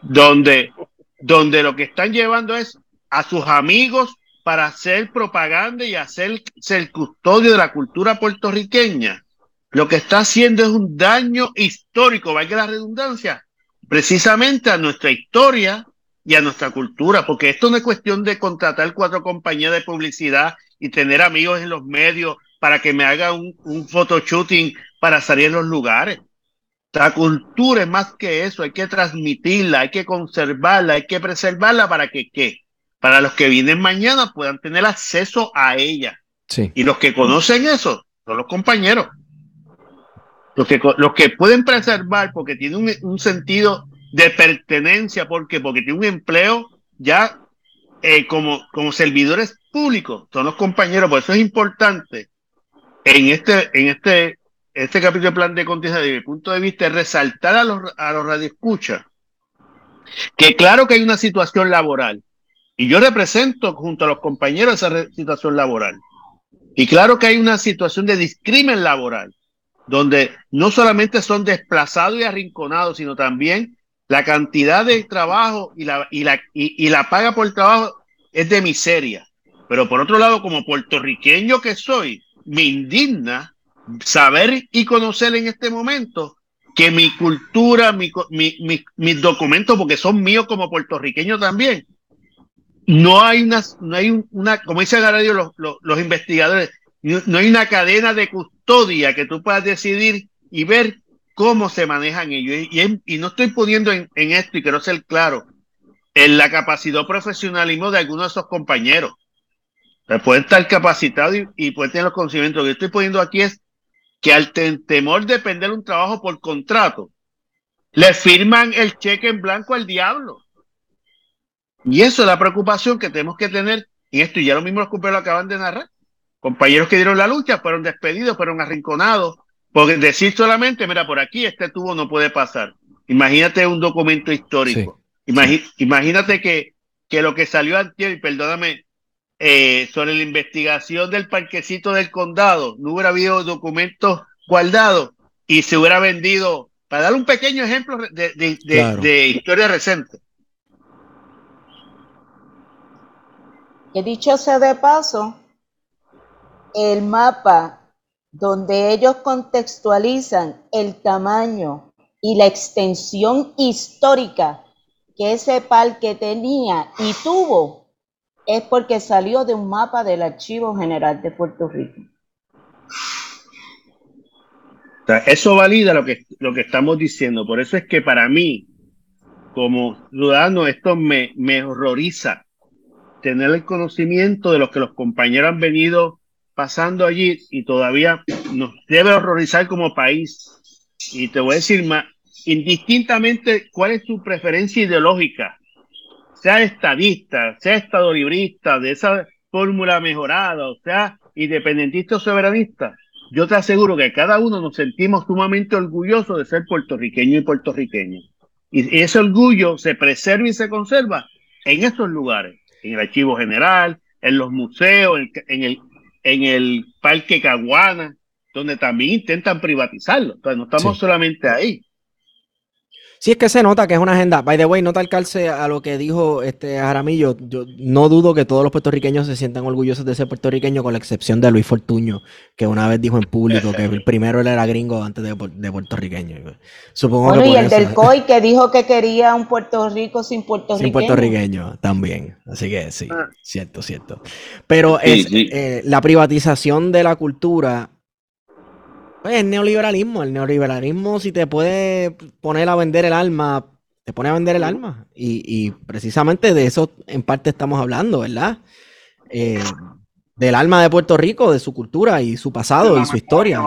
Speaker 4: donde, donde lo que están llevando es a sus amigos para hacer propaganda y hacer el custodio de la cultura puertorriqueña. Lo que está haciendo es un daño histórico, valga la redundancia, precisamente a nuestra historia y a nuestra cultura, porque esto no es cuestión de contratar cuatro compañías de publicidad y tener amigos en los medios para que me haga un, un photoshooting para salir en los lugares. La cultura es más que eso, hay que transmitirla, hay que conservarla, hay que preservarla para que, ¿qué? para los que vienen mañana puedan tener acceso a ella.
Speaker 1: Sí.
Speaker 4: Y los que conocen eso son los compañeros. Los que, los que pueden preservar porque tiene un, un sentido de pertenencia, porque porque tiene un empleo ya eh, como, como servidores públicos, son los compañeros, por eso es importante en este, en este, este capítulo de plan de contingencia, desde mi punto de vista, resaltar a los, a los radioescuchas que claro que hay una situación laboral, y yo represento junto a los compañeros esa situación laboral. Y claro que hay una situación de discrimen laboral, donde no solamente son desplazados y arrinconados, sino también la cantidad de trabajo y la, y la, y, la paga por el trabajo es de miseria. Pero por otro lado, como puertorriqueño que soy, me indigna saber y conocer en este momento que mi cultura, mi, mi, mis documentos, porque son míos como puertorriqueño también, no hay una, no hay una, como dicen la radio los, los, investigadores, no hay una cadena de custodia que tú puedas decidir y ver cómo se manejan ellos. Y, y, no estoy poniendo en, esto, y quiero ser claro, en la capacidad profesionalismo de algunos de esos compañeros. Pueden estar capacitados y, pueden tener los conocimientos. Lo que estoy poniendo aquí es que al temor de perder un trabajo por contrato, le firman el cheque en blanco al diablo. Y eso es la preocupación que tenemos que tener en esto. Y ya lo mismo los compañeros lo acaban de narrar. Compañeros que dieron la lucha fueron despedidos, fueron arrinconados. Porque decir solamente, mira, por aquí este tubo no puede pasar. Imagínate un documento histórico. imagínate que, que lo que salió antes, y perdóname, eh, sobre la investigación del parquecito del condado, no hubiera habido documentos guardados y se hubiera vendido, para dar un pequeño ejemplo de, de historia reciente,
Speaker 3: Que dicho sea de paso, el mapa donde ellos contextualizan el tamaño y la extensión histórica que ese parque tenía y tuvo, es porque salió de un mapa del Archivo General de Puerto Rico.
Speaker 4: Eso valida lo que, lo que estamos diciendo. Por eso es que para mí, como ciudadano, esto me, me horroriza tener el conocimiento de lo que los compañeros han venido pasando allí y todavía nos debe horrorizar como país. Y te voy a decir más, indistintamente cuál es tu preferencia ideológica, sea estadista, sea estadolibrista, de esa fórmula mejorada, o sea independentista o soberanista, yo te aseguro que cada uno nos sentimos sumamente orgullosos de ser puertorriqueño y puertorriqueño. Y ese orgullo se preserva y se conserva en esos lugares en el Archivo General, en los museos, en, el, en el Parque Caguana, donde también intentan privatizarlo. Entonces, no estamos solamente ahí.
Speaker 1: Sí, es que se nota que es una agenda. By the way, nota el calce a lo que dijo este Jaramillo. Yo no dudo que todos los puertorriqueños se sientan orgullosos de ser puertorriqueño, con la excepción de Luis Fortuño, que una vez dijo en público que el <laughs> primero él era gringo antes de, puertorriqueño.
Speaker 3: Supongo bueno, y el del COI que dijo que quería un Puerto Rico sin puertorriqueño.
Speaker 1: Sin puertorriqueño también. Así que sí, ah. cierto, cierto. Pero es eh, la privatización de la cultura pues el neoliberalismo, el neoliberalismo si te puede poner a vender el alma, te pone a vender el alma. Y, precisamente de eso en parte estamos hablando, ¿verdad? Eh, del alma de Puerto Rico, de su cultura y su pasado y su historia.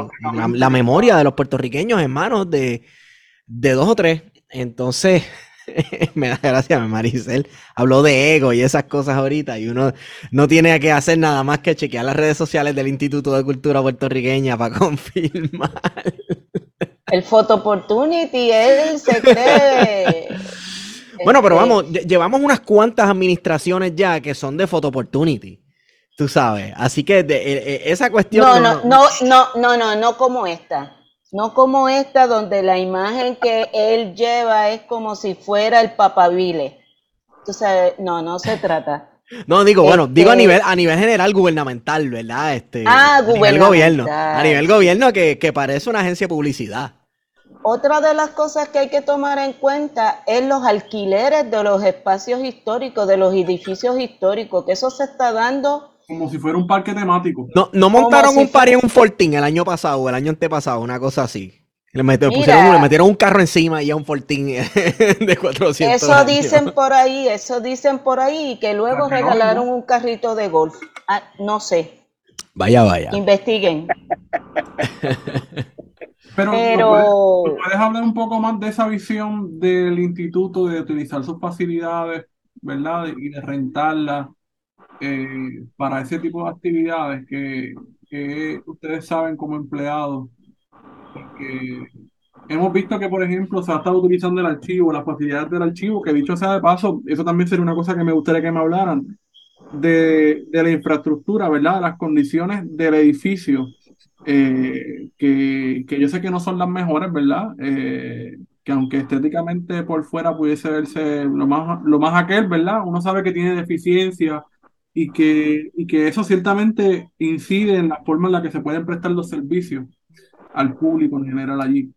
Speaker 1: La, memoria de los puertorriqueños en manos de, de dos o tres. Entonces, <laughs> me da gracia, Maricel habló de ego y esas cosas ahorita y uno no tiene que hacer nada más que chequear las redes sociales del Instituto de Cultura Puertorriqueña para <laughs> confirmar.
Speaker 3: El Photo Opportunity, él se cree. <laughs>
Speaker 1: Bueno, pero vamos, llevamos unas cuantas administraciones ya que son de Photo Opportunity. Tú sabes, así que de, e, e, esa cuestión.
Speaker 3: No, no, no, no, no, no, no como esta. No como esta, donde la imagen que él lleva es como si fuera el papabile. Tú sabes, no, no se trata.
Speaker 1: No, digo, bueno, digo a este nivel, a nivel general gubernamental, ¿verdad? Este,
Speaker 3: ah, a nivel
Speaker 1: gobierno. A nivel gobierno que, que parece una agencia de publicidad.
Speaker 3: Otra de las cosas que hay que tomar en cuenta es los alquileres de los espacios históricos, de los edificios históricos, que eso se está dando
Speaker 2: como si fuera un parque temático.
Speaker 1: No, no montaron un par en un Fortín el año pasado o el año antepasado, una cosa así. Le metieron, un carro encima y a un Fortín <laughs> de 400.
Speaker 3: Eso dicen por ahí, eso dicen por ahí, que luego regalaron un carrito de golf. Ah, no sé.
Speaker 1: Vaya, vaya.
Speaker 3: Investiguen.
Speaker 2: Pero, Pero... ¿puedes, hablar un poco más de esa visión del instituto de utilizar sus facilidades, ¿verdad? Y de rentarlas eh, para ese tipo de actividades que, ustedes saben como empleados, porque hemos visto que, por ejemplo, se ha estado utilizando el archivo, las facilidades del archivo, que dicho sea de paso, eso también sería una cosa que me gustaría que me hablaran, de, la infraestructura, ¿verdad? Las condiciones del edificio, eh, que, yo sé que no son las mejores, ¿verdad? Eh, que aunque estéticamente por fuera pudiese verse lo más, lo más aquel, ¿verdad? Uno sabe que tiene deficiencias y que, y que eso ciertamente incide en la forma en la que se pueden prestar los servicios al público en general allí.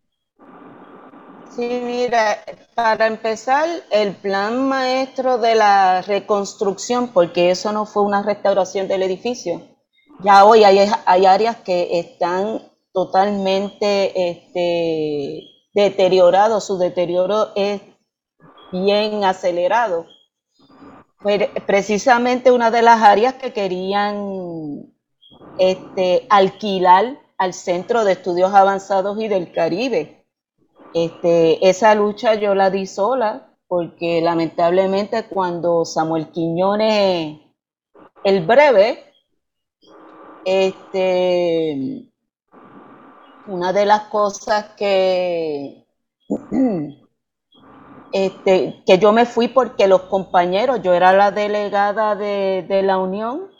Speaker 3: Sí, mira, para empezar, el plan maestro de la reconstrucción, porque eso no fue una restauración del edificio, ya hoy hay, hay áreas que están totalmente este, deteriorados, su deterioro es bien acelerado precisamente una de las áreas que querían este, alquilar al Centro de Estudios Avanzados y del Caribe. Este, esa lucha yo la di sola porque lamentablemente cuando Samuel Quiñones, el breve, este, una de las cosas que <clears throat> este, que yo me fui porque los compañeros, yo era la delegada de, la Unión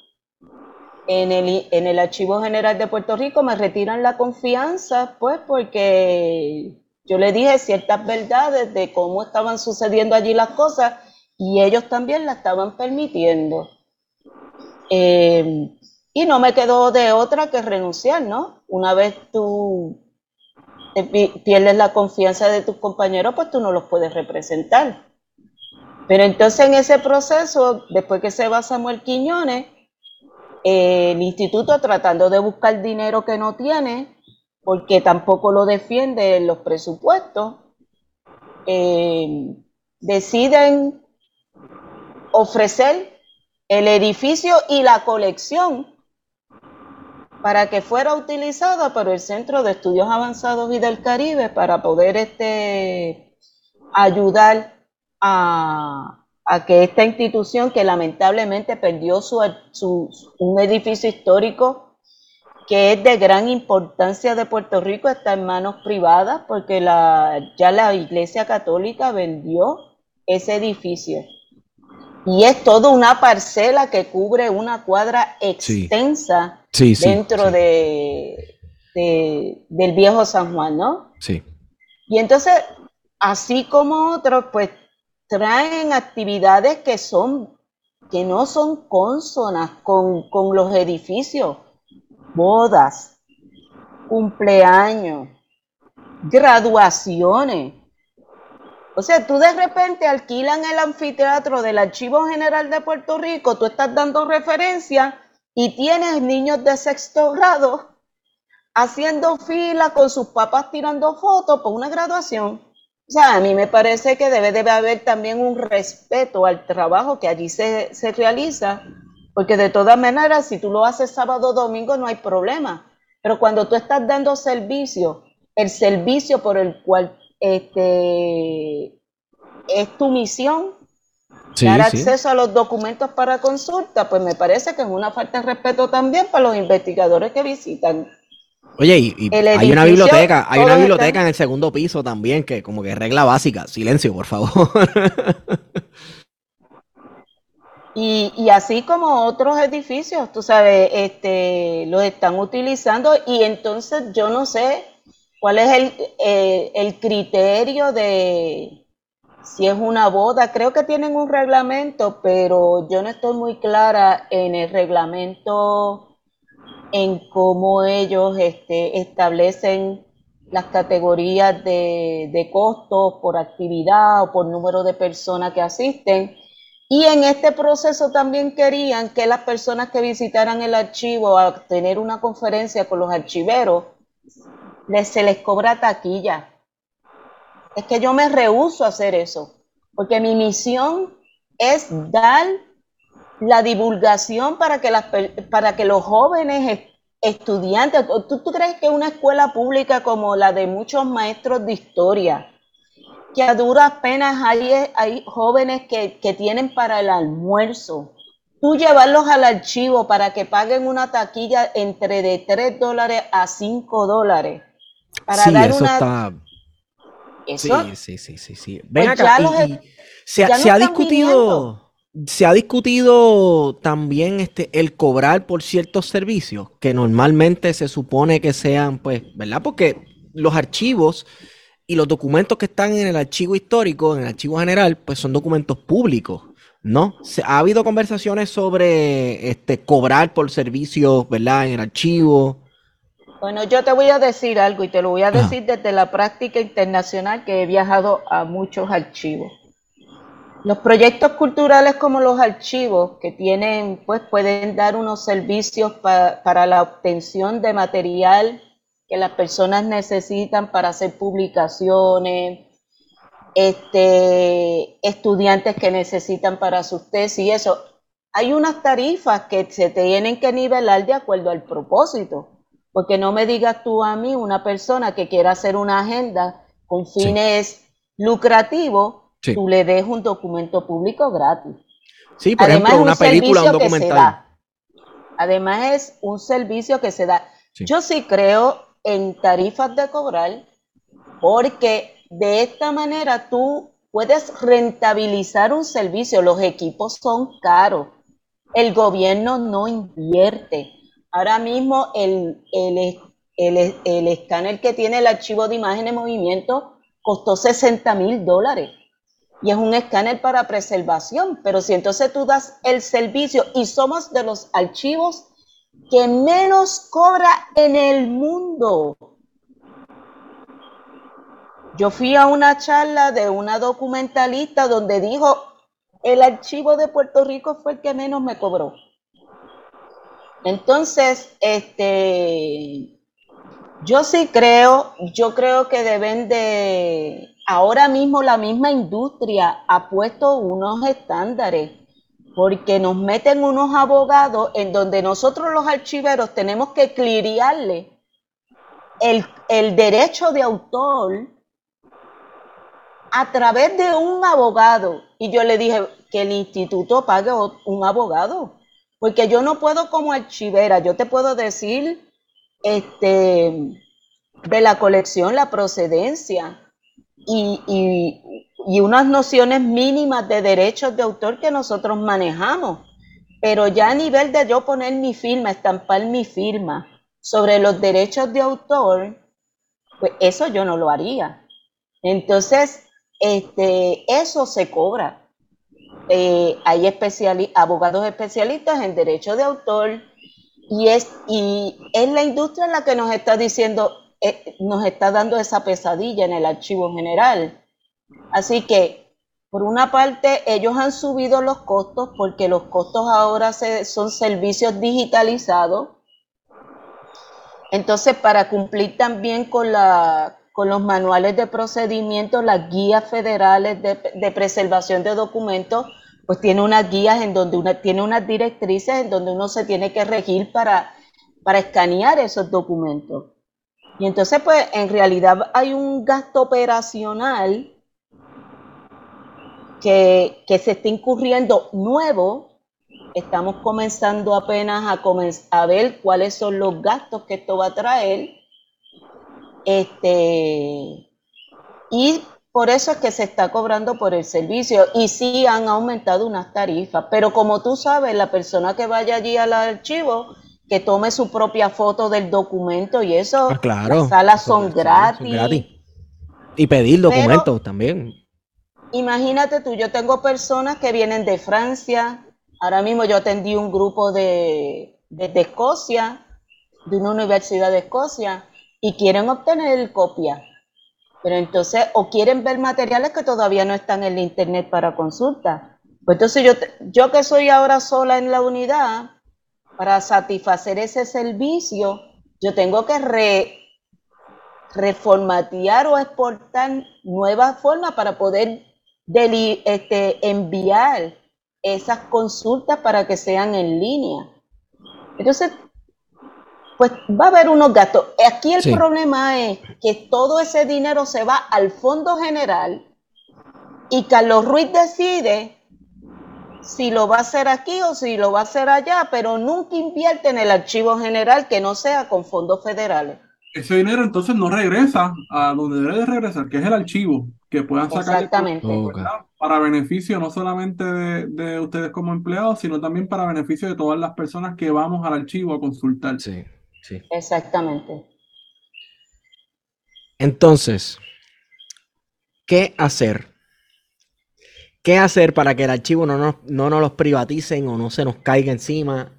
Speaker 3: en el, en el Archivo General de Puerto Rico, me retiran la confianza, pues porque yo le dije ciertas verdades de cómo estaban sucediendo allí las cosas y ellos también la estaban permitiendo. Eh, y no me quedó de otra que renunciar, ¿no? Una vez tú pierdes la confianza de tus compañeros, pues tú no los puedes representar. Pero entonces en ese proceso, después que se va Samuel Quiñones, el instituto tratando de buscar dinero que no tiene, porque tampoco lo defiende en los presupuestos, eh, deciden ofrecer el edificio y la colección para que fuera utilizada por el Centro de Estudios Avanzados y del Caribe para poder este, ayudar a, que esta institución que lamentablemente perdió su, un edificio histórico que es de gran importancia de Puerto Rico, está en manos privadas porque la, ya la Iglesia Católica vendió ese edificio. Y es toda una parcela que cubre una cuadra extensa dentro De, del viejo San Juan, ¿no?
Speaker 1: Sí.
Speaker 3: Y entonces, así como otros, pues traen actividades que son, que no son consonas con, con los edificios, bodas, cumpleaños, graduaciones. O sea, tú de repente alquilan el anfiteatro del Archivo General de Puerto Rico, tú estás dando referencia y tienes niños de sexto grado haciendo fila con sus papás tirando fotos por una graduación. O sea, a mí me parece que debe, debe haber también un respeto al trabajo que allí se, se realiza, Porque de todas maneras, si tú lo haces sábado o domingo, no hay problema. Pero cuando tú estás dando servicio, el servicio por el cual este, es tu misión, dar acceso a los documentos para consulta, pues me parece que es una falta de respeto también para los investigadores que visitan.
Speaker 1: Oye, y, hay una biblioteca, hay una biblioteca en el segundo piso también, que como que regla básica, silencio, por favor. <laughs>
Speaker 3: Y, y, así como otros edificios, tú sabes, este, los están utilizando y entonces yo no sé cuál es el, eh, el criterio de si es una boda. Creo que tienen un reglamento, pero yo no estoy muy clara en el reglamento, en cómo ellos este, establecen las categorías de, de costos por actividad o por número de personas que asisten y en este proceso también querían que las personas que visitaran el archivo a tener una conferencia con los archiveros, les, se les cobra taquilla. Es que yo me rehúso a hacer eso, porque mi misión es dar la divulgación para que, las, para que los jóvenes estudiantes, ¿tú, ¿tú crees que una escuela pública como la de muchos maestros de historia, que a duras penas hay, hay jóvenes que, tienen para el almuerzo. Tú llevarlos al archivo para que paguen una taquilla entre de 3 dólares a 5 dólares. Para
Speaker 1: sí, dar eso está... Sí, sí, sí, sí, sí. Ven pues acá, se, ha discutido... Se ha discutido también este el cobrar por ciertos servicios que normalmente se supone que sean, pues, ¿verdad? Porque los archivos y los documentos que están en el archivo histórico, en el archivo general, pues son documentos públicos, ¿no? ¿Ha habido conversaciones sobre este cobrar por servicios, ¿verdad? En el archivo.
Speaker 3: Bueno, yo te voy a decir algo y te lo voy a decir desde la práctica internacional que he viajado a muchos archivos. Los proyectos culturales como los archivos que tienen, pues pueden dar unos servicios para la obtención de material que las personas necesitan para hacer publicaciones, este, estudiantes que necesitan para sus tesis y eso. Hay unas tarifas que se tienen que nivelar de acuerdo al propósito, porque no me digas tú a mí, una persona que quiera hacer una agenda con fines lucrativos, tú le des un documento público gratis.
Speaker 1: Sí, por Además, ejemplo, una película, un documental.
Speaker 3: Además es un servicio que se da. Yo sí creo en tarifas de cobrar porque de esta manera tú puedes rentabilizar un servicio. Los equipos son caros. El gobierno no invierte. Ahora mismo el, el, el, escáner que tiene el archivo de imagen en movimiento costó 60 mil dólares. Y es un escáner para preservación. Pero si entonces tú das el servicio y somos de los archivos que menos cobra en el mundo. Yo fui a una charla de una documentalista donde dijo, el archivo de Puerto Rico fue el que menos me cobró. Entonces, este, yo sí creo, yo creo que deben de, ahora mismo la misma industria ha puesto unos estándares porque nos meten unos abogados en donde nosotros los archiveros tenemos que cliriarle el, el derecho de autor a través de un abogado. Y yo le dije que el instituto pague un abogado, porque yo no puedo como archivera, yo te puedo decir este, de la colección la procedencia y, y y unas nociones mínimas de derechos de autor que nosotros manejamos. Pero ya a nivel de yo poner mi firma, estampar mi firma sobre los derechos de autor, pues eso yo no lo haría. Entonces, este, eso se cobra. Eh, hay abogados especialistas en derecho de autor y es, y es la industria la que nos está diciendo, eh, nos está dando esa pesadilla en el archivo general Así que, por una parte, ellos han subido los costos porque los costos ahora son servicios digitalizados. Entonces, para cumplir también con, la, con los manuales de procedimiento, las guías federales de, preservación de documentos, pues tiene unas guías en donde una, tiene unas directrices en donde uno se tiene que regir para, para escanear esos documentos. Y entonces, pues, en realidad hay un gasto operacional que, que se está incurriendo nuevo. Estamos comenzando apenas a, a ver cuáles son los gastos que esto va a traer. Este, y por eso es que se está cobrando por el servicio y sí han aumentado unas tarifas, pero como tú sabes, la persona que vaya allí al archivo, que tome su propia foto del documento y eso,
Speaker 1: Ah, claro.
Speaker 3: las salas son gratis.
Speaker 1: Y pedir documentos también.
Speaker 3: Imagínate tú, yo tengo personas que vienen de Francia, ahora mismo yo atendí un grupo de, de, de Escocia, de una universidad de Escocia, y quieren obtener copia. Pero entonces, o quieren ver materiales que todavía no están en el internet para consulta. Pues entonces yo, yo que soy ahora sola en la unidad, para satisfacer ese servicio, yo tengo que re, reformatear o exportar nuevas formas para poder este, enviar esas consultas para que sean en línea. Entonces, pues va a haber unos gastos. Aquí el
Speaker 1: Sí.
Speaker 3: problema es que todo ese dinero se va al fondo general y Carlos Ruiz decide si lo va a hacer aquí o si lo va a hacer allá, pero nunca invierte en el archivo general que no sea con fondos federales.
Speaker 2: Ese dinero entonces no regresa a donde debe de regresar, que es el archivo, que puedan sacar
Speaker 3: Exactamente.
Speaker 2: Para beneficio no solamente de, de ustedes como empleados, sino también para beneficio de todas las personas que vamos al archivo a consultar.
Speaker 1: Sí, sí.
Speaker 3: Exactamente.
Speaker 1: Entonces, ¿qué hacer? ¿Qué hacer para que el archivo no nos, no nos los privaticen o no se nos caiga encima?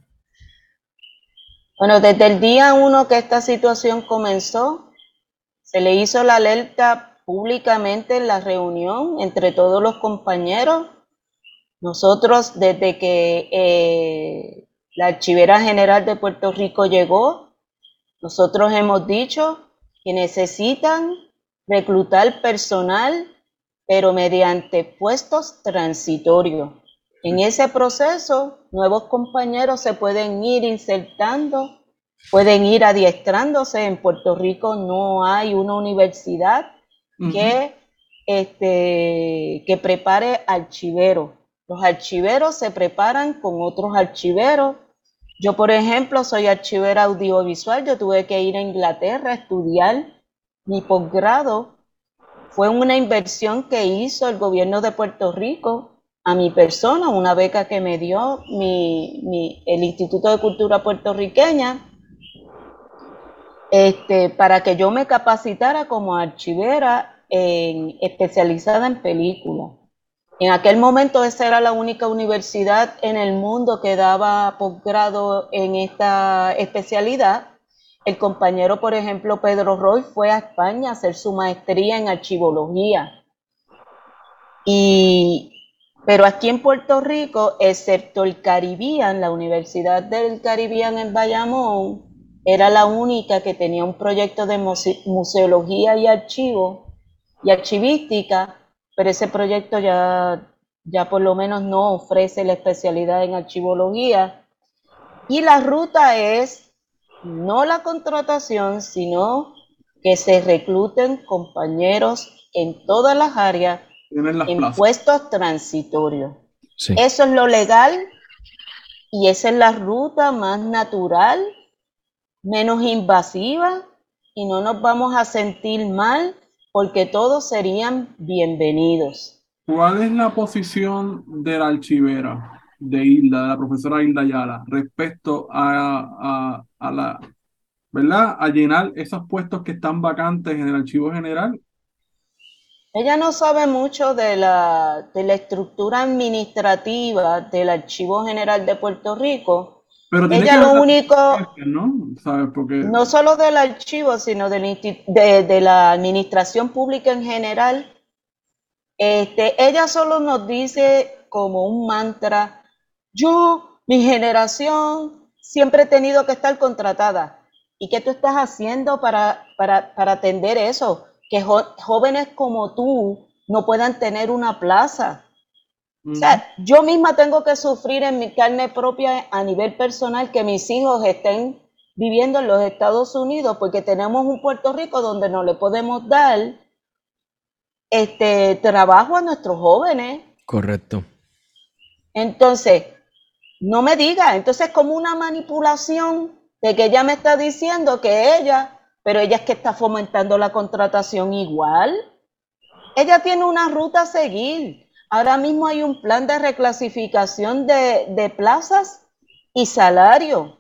Speaker 3: Bueno, desde el día uno que esta situación comenzó, se le hizo la alerta públicamente en la reunión entre todos los compañeros. Nosotros, desde que eh, la Archivera General de Puerto Rico llegó, nosotros hemos dicho que necesitan reclutar personal, pero mediante puestos transitorios. En ese proceso, nuevos compañeros se pueden ir insertando, pueden ir adiestrándose. En Puerto Rico no hay una universidad que, este, que prepare archiveros. Los archiveros se preparan con otros archiveros. Yo, por ejemplo, soy archivera audiovisual. Yo tuve que ir a Inglaterra a estudiar mi posgrado. Fue una inversión que hizo el gobierno de Puerto Rico a mi persona, una beca que me dio el Instituto de Cultura Puertorriqueña este, para que yo me capacitara como archivera especializada en películas. En aquel momento esa era la única universidad en el mundo que daba posgrado en esta especialidad. El compañero, por ejemplo, Pedro Roy, fue a España a hacer su maestría en archivología. Y, pero aquí en Puerto Rico, excepto el Caribbean, la Universidad del Caribbean en Bayamón, era la única que tenía un proyecto de muse- museología y archivo y archivística, pero ese proyecto ya, ya por lo menos no ofrece la especialidad en archivología. Y la ruta es no la contratación, sino que se recluten compañeros en todas las áreas
Speaker 2: las
Speaker 3: en
Speaker 2: plazas.
Speaker 3: puestos transitorios.
Speaker 1: Sí.
Speaker 3: Eso es lo legal y esa es la ruta más natural, menos invasiva y no nos vamos a sentir mal porque todos serían bienvenidos.
Speaker 2: ¿Cuál es la posición de la archivera de Hilda, de la profesora Hilda Ayala, respecto a, a, a la, ¿verdad? A llenar esos puestos que están vacantes en el archivo general?
Speaker 3: Ella no sabe mucho de la, de la estructura administrativa del Archivo General de Puerto Rico.
Speaker 2: Pero tiene
Speaker 3: Ella
Speaker 2: que
Speaker 3: lo único,
Speaker 2: ¿no? ¿Sabes? Porque
Speaker 3: no solo del archivo, sino del de, de la administración pública en general, este, ella solo nos dice como un mantra, yo, mi generación, siempre he tenido que estar contratada. ¿Y qué tú estás haciendo para, para, para atender eso? Que jo- jóvenes como tú no puedan tener una plaza. O sea, yo misma tengo que sufrir en mi carne propia a nivel personal que mis hijos estén viviendo en los Estados Unidos porque tenemos un Puerto Rico donde no le podemos dar este trabajo a nuestros jóvenes.
Speaker 1: Correcto.
Speaker 3: Entonces, no me diga, entonces es como una manipulación de que ella me está diciendo que ella, pero ella es que está fomentando la contratación igual. Ella tiene una ruta a seguir. Ahora mismo hay un plan de reclasificación de, de plazas y salario.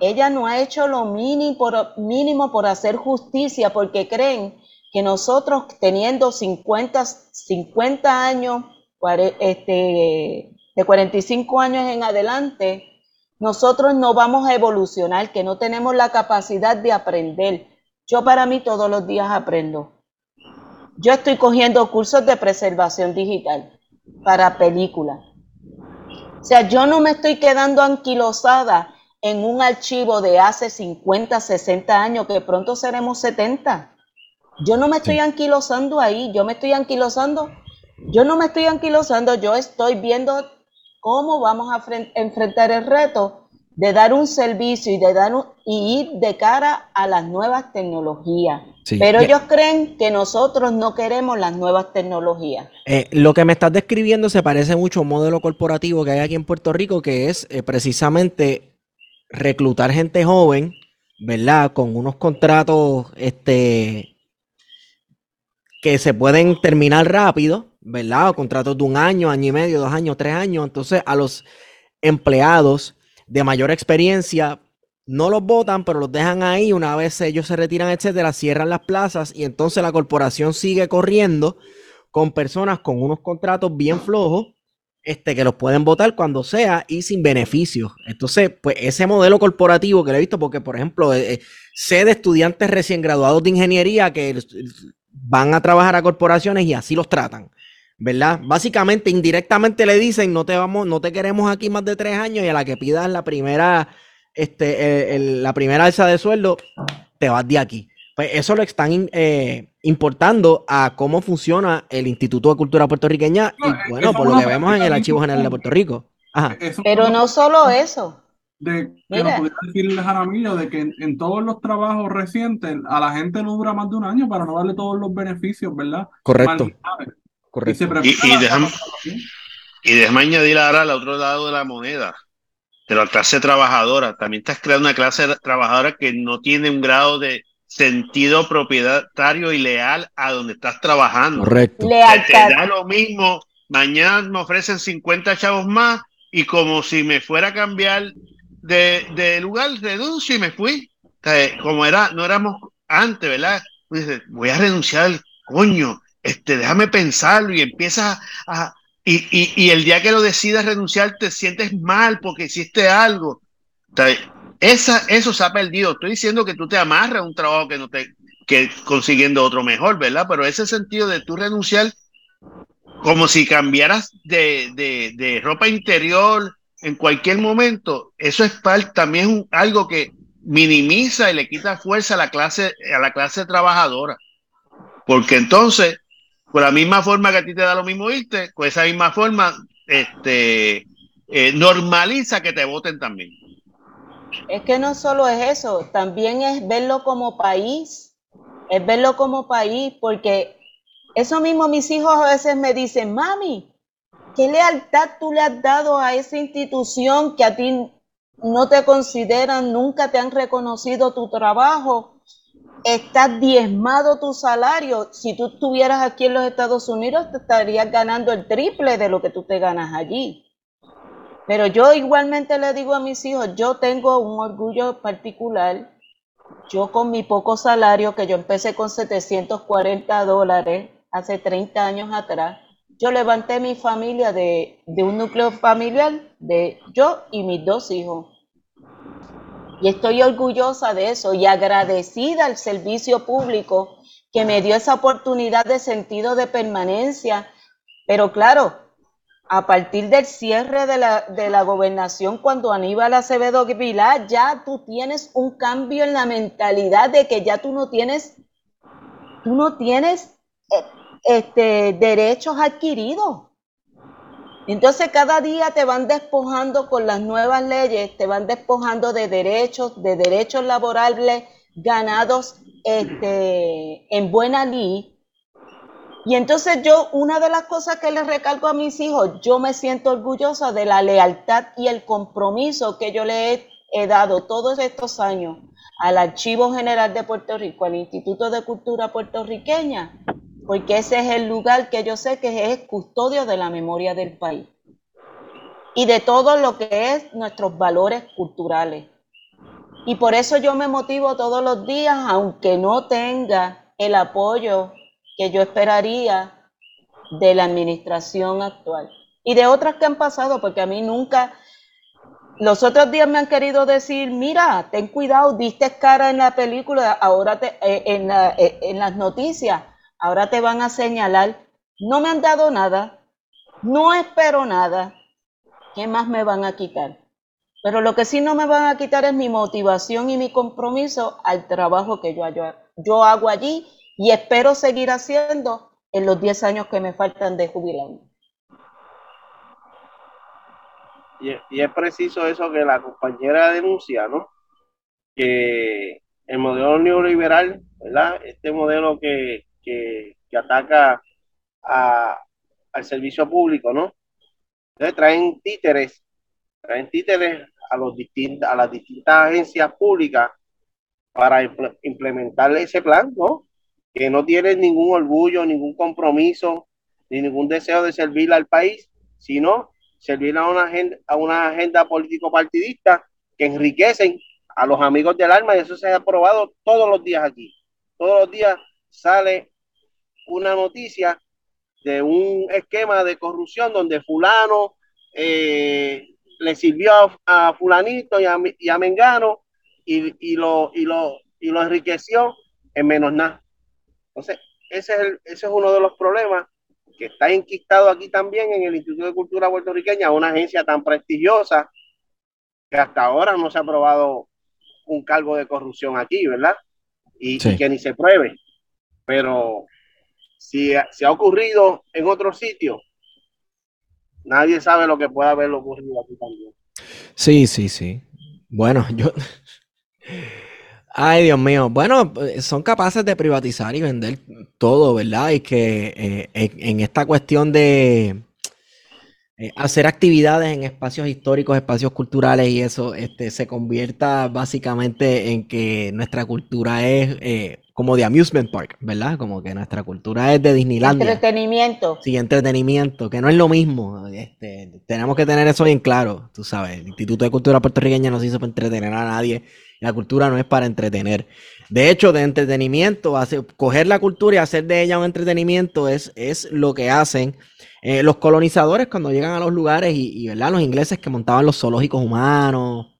Speaker 3: Ella no ha hecho lo mínimo por, hacer justicia porque creen que nosotros teniendo 50, 50 años, este, de 45 años en adelante, nosotros no vamos a evolucionar, que no tenemos la capacidad de aprender. Yo para mí todos los días aprendo. Yo estoy cogiendo cursos de preservación digital para películas. O sea, yo no me estoy quedando anquilosada en un archivo de hace 50, 60 años, que pronto seremos 70. Yo no me estoy anquilosando ahí, yo me estoy anquilosando, yo no me estoy anquilosando, yo estoy viendo cómo vamos a enfrentar el reto de dar un servicio y de dar y ir de cara a las nuevas tecnologías. Pero ellos creen que nosotros no queremos las nuevas tecnologías.
Speaker 1: Eh, lo que me estás describiendo se parece mucho a un modelo corporativo que hay aquí en Puerto Rico, que es eh, precisamente reclutar gente joven, ¿verdad? Con unos contratos este, que se pueden terminar rápido, ¿verdad? O contratos de un año, año y medio, dos años, tres años. Entonces, a los empleados de mayor experiencia no los votan, pero los dejan ahí. Una vez ellos se retiran, etcétera, cierran las plazas y entonces la corporación sigue corriendo con personas con unos contratos bien flojos, este, que los pueden votar cuando sea y sin beneficios. Entonces, pues ese modelo corporativo que le he visto, porque por ejemplo, eh, eh, sé de estudiantes recién graduados de ingeniería que van a trabajar a corporaciones y así los tratan. ¿Verdad? Básicamente, indirectamente le dicen, no te vamos, no te queremos aquí más de tres años y a la que pidas la primera, este, la primera alza de sueldo, te vas de aquí. Pues eso lo están eh, importando a cómo funciona el Instituto de Cultura Puertorriqueña y bueno, por lo que vemos en el Archivo General de Puerto Rico.
Speaker 3: Pero no solo eso.
Speaker 2: De que nos pudiera decir Jaramillo de que en, todos los trabajos recientes a la gente no dura más de un año para no darle todos los beneficios, ¿verdad?
Speaker 1: Correcto.
Speaker 4: Correcto. Y, y, déjame, añadir ahora al otro lado de la moneda, de la clase trabajadora. También estás creando una clase trabajadora que no tiene un grado de sentido propietario y leal a donde estás trabajando.
Speaker 1: Correcto.
Speaker 4: Te, da lo mismo. Mañana me ofrecen 50 chavos más y como si me fuera a cambiar de, de lugar, renuncio y me fui. como era, no éramos antes, ¿verdad? Voy a renunciar, coño, este, déjame pensarlo y empiezas a... Y, y, el día que lo decidas renunciar te sientes mal porque hiciste algo. esa, eso se ha perdido. Estoy diciendo que tú te amarras a un trabajo que no te que consiguiendo otro mejor, ¿verdad? Pero ese sentido de tú renunciar como si cambiaras de, de, de ropa interior en cualquier momento, eso es también algo que minimiza y le quita fuerza a la clase, a la clase trabajadora. Porque entonces por la misma forma que a ti te da lo mismo irte, con esa misma forma, este, eh, normaliza que te voten también.
Speaker 3: Es que no solo es eso, también es verlo como país, es verlo como país, porque eso mismo mis hijos a veces me dicen, mami, ¿qué lealtad tú le has dado a esa institución que a ti no te consideran, nunca te han reconocido tu trabajo? Estás diezmado tu salario. Si tú estuvieras aquí en los Estados Unidos, te estarías ganando el triple de lo que tú te ganas allí. Pero yo igualmente le digo a mis hijos, yo tengo un orgullo particular. Yo con mi poco salario, que yo empecé con 740 dólares hace 30 años atrás, yo levanté mi familia de, de un núcleo familiar de yo y mis dos hijos. Y estoy orgullosa de eso y agradecida al servicio público que me dio esa oportunidad de sentido de permanencia. Pero claro, a partir del cierre de la, de la gobernación, cuando Aníbal Acevedo Vilar, ya tú tienes un cambio en la mentalidad de que ya tú no tienes, tú no tienes eh, este, derechos adquiridos. Entonces cada día te van despojando con las nuevas leyes, te van despojando de derechos, de derechos laborables ganados este, en buena ley. Y entonces yo, una de las cosas que les recalco a mis hijos, yo me siento orgullosa de la lealtad y el compromiso que yo le he, he dado todos estos años al Archivo General de Puerto Rico, al Instituto de Cultura Puertorriqueña, porque ese es el lugar que yo sé que es custodio de la memoria del país y de todo lo que es nuestros valores culturales. Y por eso yo me motivo todos los días, aunque no tenga el apoyo que yo esperaría de la administración actual y de otras que han pasado, porque a mí nunca, los otros días me han querido decir, mira, ten cuidado, diste cara en la película, ahora te, eh, en, eh, en las noticias, ahora te van a señalar, no me han dado nada, no espero nada, ¿qué más me van a quitar? Pero lo que sí no me van a quitar es mi motivación y mi compromiso al trabajo que yo, yo hago allí y espero seguir haciendo en los 10 años que me faltan de jubilarme.
Speaker 5: Y, es preciso eso que la compañera denuncia, ¿no? Que el modelo neoliberal, ¿verdad? Este modelo que, que, ataca al servicio público, ¿no? Entonces traen títeres, traen títeres a, los distintas, a las distintas agencias públicas para implementar ese plan, ¿no? Que no tienen ningún orgullo, ningún compromiso, ni ningún deseo de servir al país, sino servir a una agenda, a una agenda político-partidista que enriquecen a los amigos del alma y eso se ha aprobado todos los días aquí. Todos los días sale una noticia de un esquema de corrupción donde fulano eh, le sirvió a, fulanito y a, Mengano y, lo, y, lo, y lo enriqueció en menos nada. Entonces, ese es, ese es uno de los problemas que está enquistado aquí también en el Instituto de Cultura Puertorriqueña, una agencia tan prestigiosa que hasta ahora no se ha aprobado un cargo de corrupción aquí, ¿verdad? Y, que ni se pruebe. Pero si se ha ocurrido en otro sitio, nadie sabe lo que puede haber ocurrido aquí también.
Speaker 1: Sí, sí, sí. Bueno, <laughs> yo... Ay, Dios mío. Bueno, son capaces de privatizar y vender todo, ¿verdad? Y que eh, en esta cuestión de eh, hacer actividades en espacios históricos, espacios culturales y eso, este, se convierta básicamente en que nuestra cultura es eh, como de amusement park, ¿verdad? Como que nuestra cultura es de Disneylandia.
Speaker 3: Entretenimiento.
Speaker 1: Sí, entretenimiento, que no es lo mismo. Este, tenemos que tener eso bien claro, tú sabes. El Instituto de Cultura Puertorriqueña no se hizo para entretener a nadie. La cultura no es para entretener. De hecho, de entretenimiento, hacer, coger la cultura y hacer de ella un entretenimiento es, es lo que hacen eh, los colonizadores cuando llegan a los lugares y, ¿verdad? los ingleses que montaban los zoológicos humanos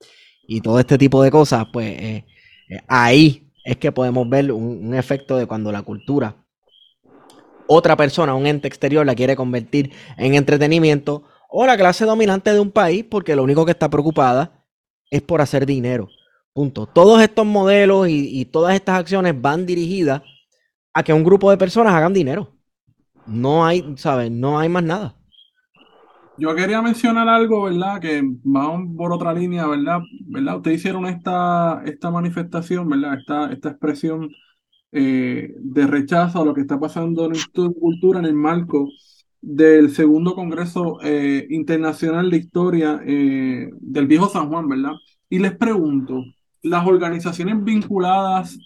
Speaker 1: y todo este tipo de cosas, pues eh, eh, ahí es que podemos ver un, efecto de cuando la cultura, otra persona, un ente exterior, la quiere convertir en entretenimiento, o la clase dominante de un país, porque lo único que está preocupada es por hacer dinero. Punto. Todos estos modelos y, y todas estas acciones van dirigidas a que un grupo de personas hagan dinero. No hay, ¿sabes? No hay más nada.
Speaker 2: Yo quería mencionar algo, ¿verdad? Que va por otra línea, ¿verdad? ¿verdad? Ustedes hicieron esta, esta manifestación, ¿verdad? Esta, esta expresión eh, de rechazo a lo que está pasando en el Cultura en el marco del segundo Congreso eh, Internacional de Historia eh, del Viejo San Juan, ¿verdad? Y les pregunto, las organizaciones vinculadas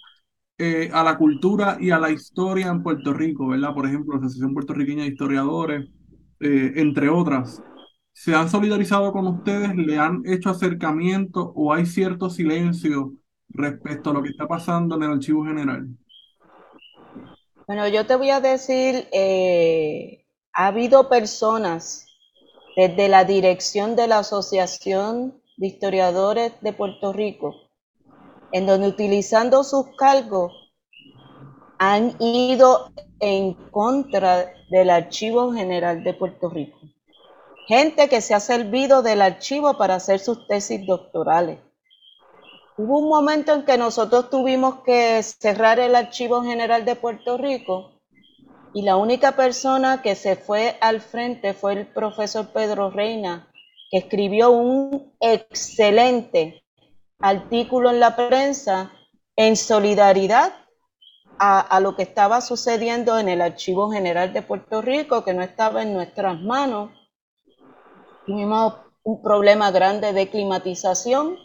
Speaker 2: a la cultura y a la historia en Puerto Rico, ¿verdad? Por ejemplo, la Asociación Puertorriqueña de Historiadores, eh, entre otras, ¿se han solidarizado con ustedes? ¿Le han hecho acercamiento o hay cierto silencio respecto a lo que está pasando en el Archivo General?
Speaker 3: Bueno, yo te voy a decir, eh, ha habido personas desde la dirección de la Asociación de Historiadores de Puerto Rico, en donde utilizando sus cargos han ido en contra del Archivo General de Puerto Rico. Gente que se ha servido del archivo para hacer sus tesis doctorales. Hubo un momento en que nosotros tuvimos que cerrar el Archivo General de Puerto Rico y la única persona que se fue al frente fue el profesor Pedro Reina, que escribió un excelente artículo en la prensa en solidaridad a, lo que estaba sucediendo en el Archivo General de Puerto Rico, que no estaba en nuestras manos. Tuvimos un problema grande de climatización.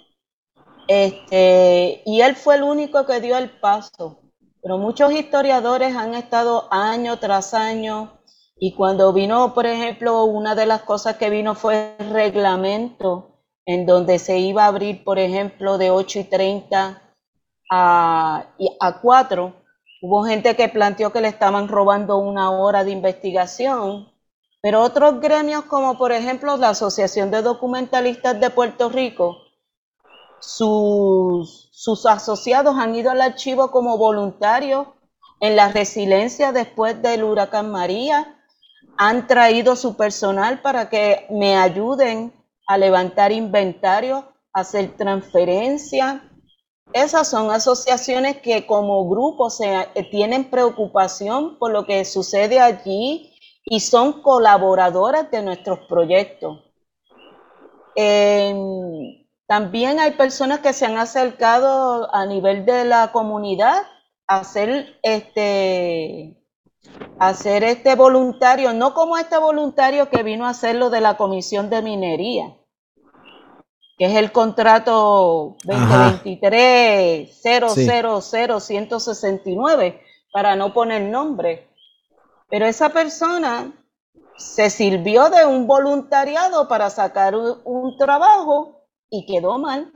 Speaker 3: Este, y él fue el único que dio el paso. Pero muchos historiadores han estado año tras año y cuando vino, por ejemplo, una de las cosas que vino fue el reglamento en donde se iba a abrir, por ejemplo, de 8 y 30 a, a 4. Hubo gente que planteó que le estaban robando una hora de investigación, pero otros gremios como por ejemplo la Asociación de Documentalistas de Puerto Rico, sus, asociados han ido al archivo como voluntarios en la resiliencia después del huracán María, han traído su personal para que me ayuden a levantar inventario, hacer transferencia. Esas son asociaciones que como grupo eh, tienen preocupación por lo que sucede allí y son colaboradoras de nuestros proyectos. también hay personas que se han acercado a nivel de la comunidad a hacer este hacer este voluntario, no como este voluntario que vino a hacerlo de la Comisión de Minería, que es el contrato 2023-000-169, para no poner nombre. Pero esa persona se sirvió de un voluntariado para sacar un trabajo y quedó mal.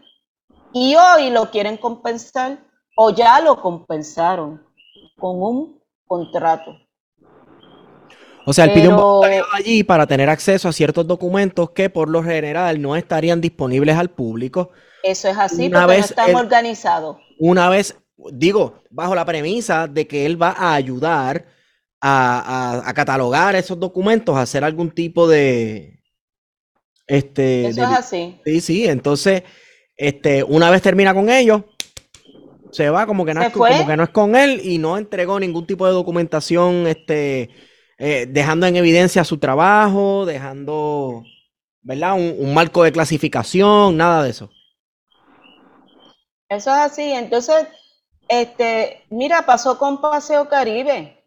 Speaker 3: Y hoy lo quieren compensar o ya lo compensaron con un contrato.
Speaker 1: O sea, él pide un voluntariado allí para tener acceso a ciertos documentos que por lo general no estarían disponibles al público.
Speaker 3: Eso es así, una porque vez no estamos organizados.
Speaker 1: Una vez, digo, bajo la premisa de que él va a ayudar a, catalogar esos documentos, a hacer algún tipo de. Este,
Speaker 3: Eso es así.
Speaker 1: Sí, sí. Entonces, este, una vez termina con ellos, se va como que no, es, como que no es con él y no entregó ningún tipo de documentación, este eh, dejando en evidencia su trabajo, dejando, ¿verdad? Un, marco de clasificación, nada de eso.
Speaker 3: Eso es así. Entonces, este, mira, pasó con Paseo Caribe.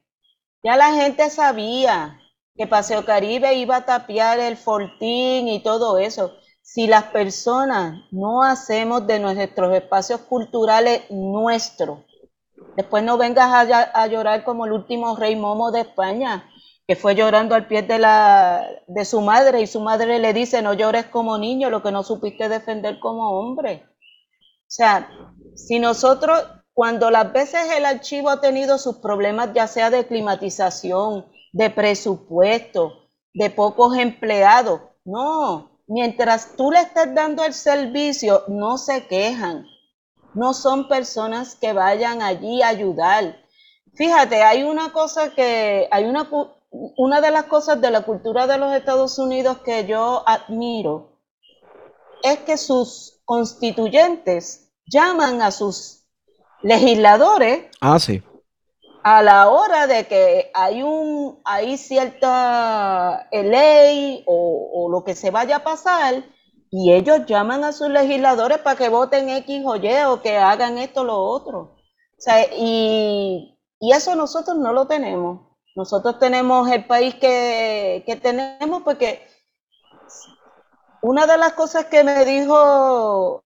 Speaker 3: Ya la gente sabía que Paseo Caribe iba a tapiar el fortín y todo eso. Si las personas no hacemos de nuestros espacios culturales nuestros, después no vengas a, a llorar como el último rey momo de España, que fue llorando al pie de, la, de su madre y su madre le dice, no llores como niño, lo que no supiste defender como hombre. O sea, si nosotros, cuando las veces el archivo ha tenido sus problemas, ya sea de climatización, de presupuesto, de pocos empleados, no, mientras tú le estás dando el servicio, no se quejan. No son personas que vayan allí a ayudar. Fíjate, hay una cosa que, hay una una de las cosas de la cultura de los Estados Unidos que yo admiro es que sus constituyentes llaman a sus legisladores
Speaker 1: ah,
Speaker 3: a la hora de que hay un hay cierta ley o, o, lo que se vaya a pasar y ellos llaman a sus legisladores para que voten X o Y o que hagan esto o lo otro. O sea, y, y eso nosotros no lo tenemos. Nosotros tenemos el país que, tenemos porque una de las cosas que me dijo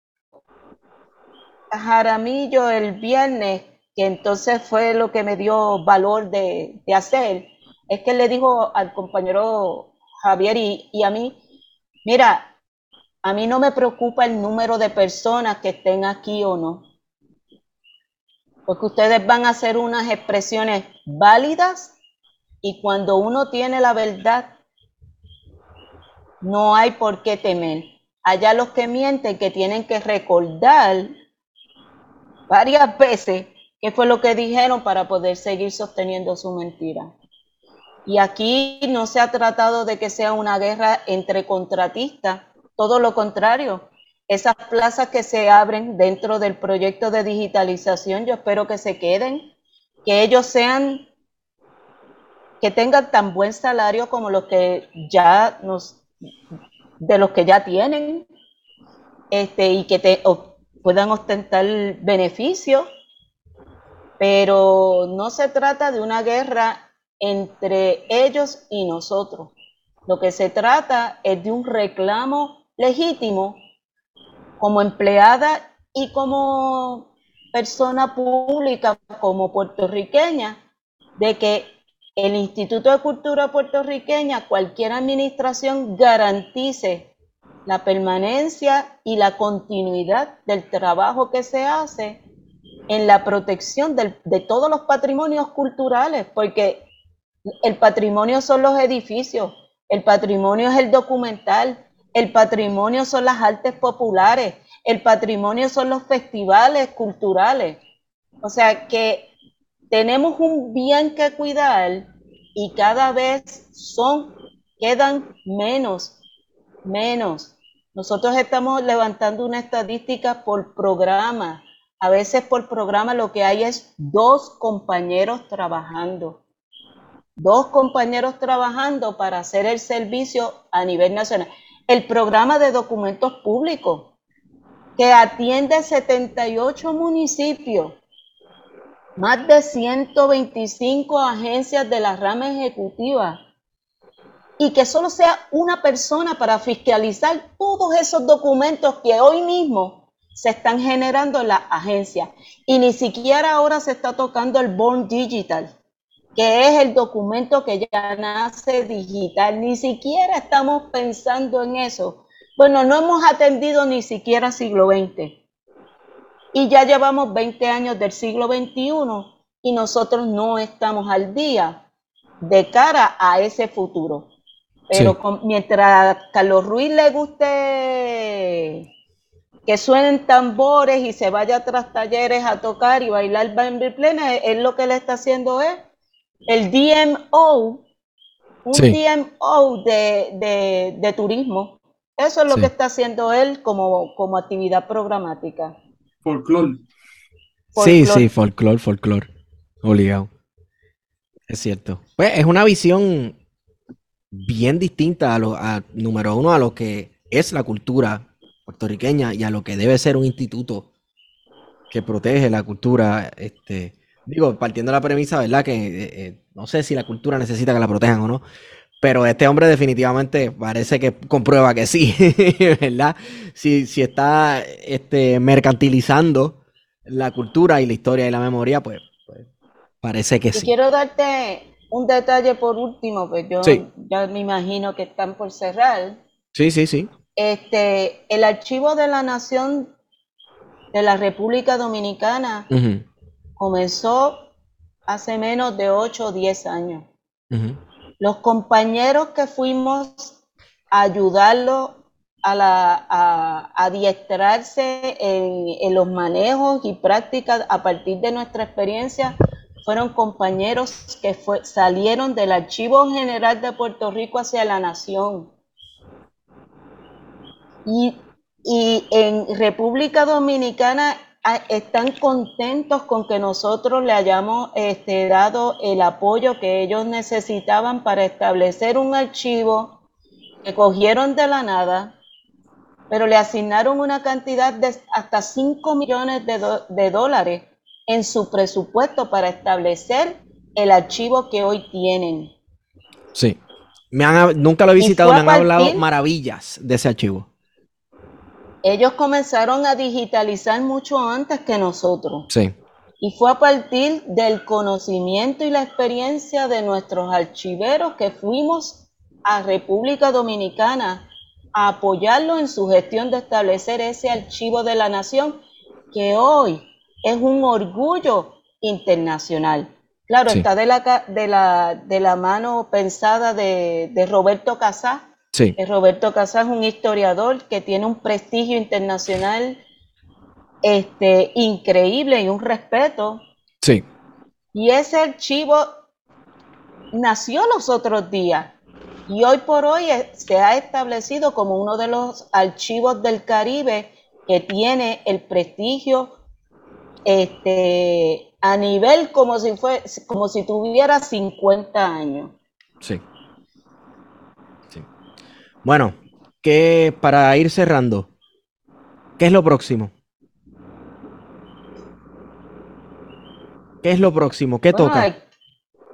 Speaker 3: Jaramillo el viernes, que entonces fue lo que me dio valor de, hacer, es que le dijo al compañero Javier y, y, a mí, mira, a mí no me preocupa el número de personas que estén aquí o no, porque ustedes van a hacer unas expresiones válidas y cuando uno tiene la verdad, no hay por qué temer. Allá los que mienten que tienen que recordar varias veces qué fue lo que dijeron para poder seguir sosteniendo su mentira. Y aquí no se ha tratado de que sea una guerra entre contratistas, todo lo contrario. Esas plazas que se abren dentro del proyecto de digitalización, yo espero que se queden, que ellos sean que tengan tan buen salario como los que ya nos, de los que ya tienen, este, y que te, puedan ostentar beneficios, pero no se trata de una guerra entre ellos y nosotros. Lo que se trata es de un reclamo legítimo como empleada y como persona pública, como puertorriqueña, de que el Instituto de Cultura puertorriqueña, cualquier administración garantice la permanencia y la continuidad del trabajo que se hace en la protección de todos los patrimonios culturales, porque el patrimonio son los edificios, el patrimonio es el documental, el patrimonio son las artes populares, el patrimonio son los festivales culturales. O sea que tenemos un bien que cuidar y cada vez son, quedan menos, menos. Nosotros estamos levantando una estadística por programa. A veces por programa lo que hay es dos compañeros trabajando. Dos compañeros trabajando para hacer el servicio a nivel nacional. El programa de documentos públicos, que atiende 78 municipios más de 125 agencias de la rama ejecutiva y que solo sea una persona para fiscalizar todos esos documentos que hoy mismo se están generando en la agencia. Y ni siquiera ahora se está tocando el Born Digital, que es el documento que ya nace digital. Ni siquiera estamos pensando en eso. Bueno, no hemos atendido ni siquiera siglo XX y ya llevamos 20 años del siglo XXI y nosotros no estamos al día de cara a ese futuro. Pero mientras a Carlos Ruiz le guste que suenen tambores y se vaya tras talleres a tocar y bailar bambi plena, él lo que le está haciendo es el DMO, un DMO de, turismo. Eso es lo que está haciendo él como, como actividad programática.
Speaker 2: Folclore.
Speaker 1: Sí, sí, folclore, folclore. Obligado. Es cierto. Pues es una visión bien distinta a lo, a, número uno, a lo que es la cultura puertorriqueña y a lo que debe ser un instituto que protege la cultura. Este, digo, partiendo de la premisa, ¿verdad? Que eh, eh, no sé si la cultura necesita que la protejan o no, pero este hombre definitivamente parece que comprueba que sí, <laughs> ¿verdad? Si, si está este, mercantilizando la cultura y la historia y la memoria, pues, pues parece que sí.
Speaker 3: Quiero darte un detalle por último, pues yo ya me imagino que están por cerrar.
Speaker 1: Sí, sí, sí.
Speaker 3: Este, el archivo de la Nación de la República Dominicana comenzó hace menos de 8 o 10 años. Los compañeros que fuimos a ayudarlo a, adiestrarse en, los manejos y prácticas a partir de nuestra experiencia fueron compañeros que salieron del Archivo General de Puerto Rico hacia la Nación. Y en República Dominicana están contentos con que nosotros le hayamos este, dado el apoyo que ellos necesitaban para establecer un archivo que cogieron de la nada, pero le asignaron una cantidad de hasta 5 millones de, dólares en su presupuesto para establecer el archivo que hoy tienen.
Speaker 1: Sí. Me han, nunca lo he visitado, me han hablado maravillas de ese archivo
Speaker 3: ellos comenzaron a digitalizar mucho antes que nosotros.
Speaker 1: Sí.
Speaker 3: Y fue a partir del conocimiento y la experiencia de nuestros archiveros que fuimos a República Dominicana a apoyarlo en su gestión de establecer ese archivo de la nación que hoy es un orgullo internacional. Claro, está de la, de, la, de la mano pensada de, de Roberto Casá,
Speaker 1: Sí.
Speaker 3: Eh, Roberto Casas es un historiador que tiene un prestigio internacional este, increíble y un respeto.
Speaker 1: Sí.
Speaker 3: Y ese archivo nació los otros días y hoy por hoy se ha establecido como uno de los archivos del Caribe que tiene el prestigio este, a nivel como si fue, como si tuviera 50 años.
Speaker 1: Sí. Bueno, que para ir cerrando, ¿qué es lo próximo? ¿Qué es lo próximo? ¿Qué toca?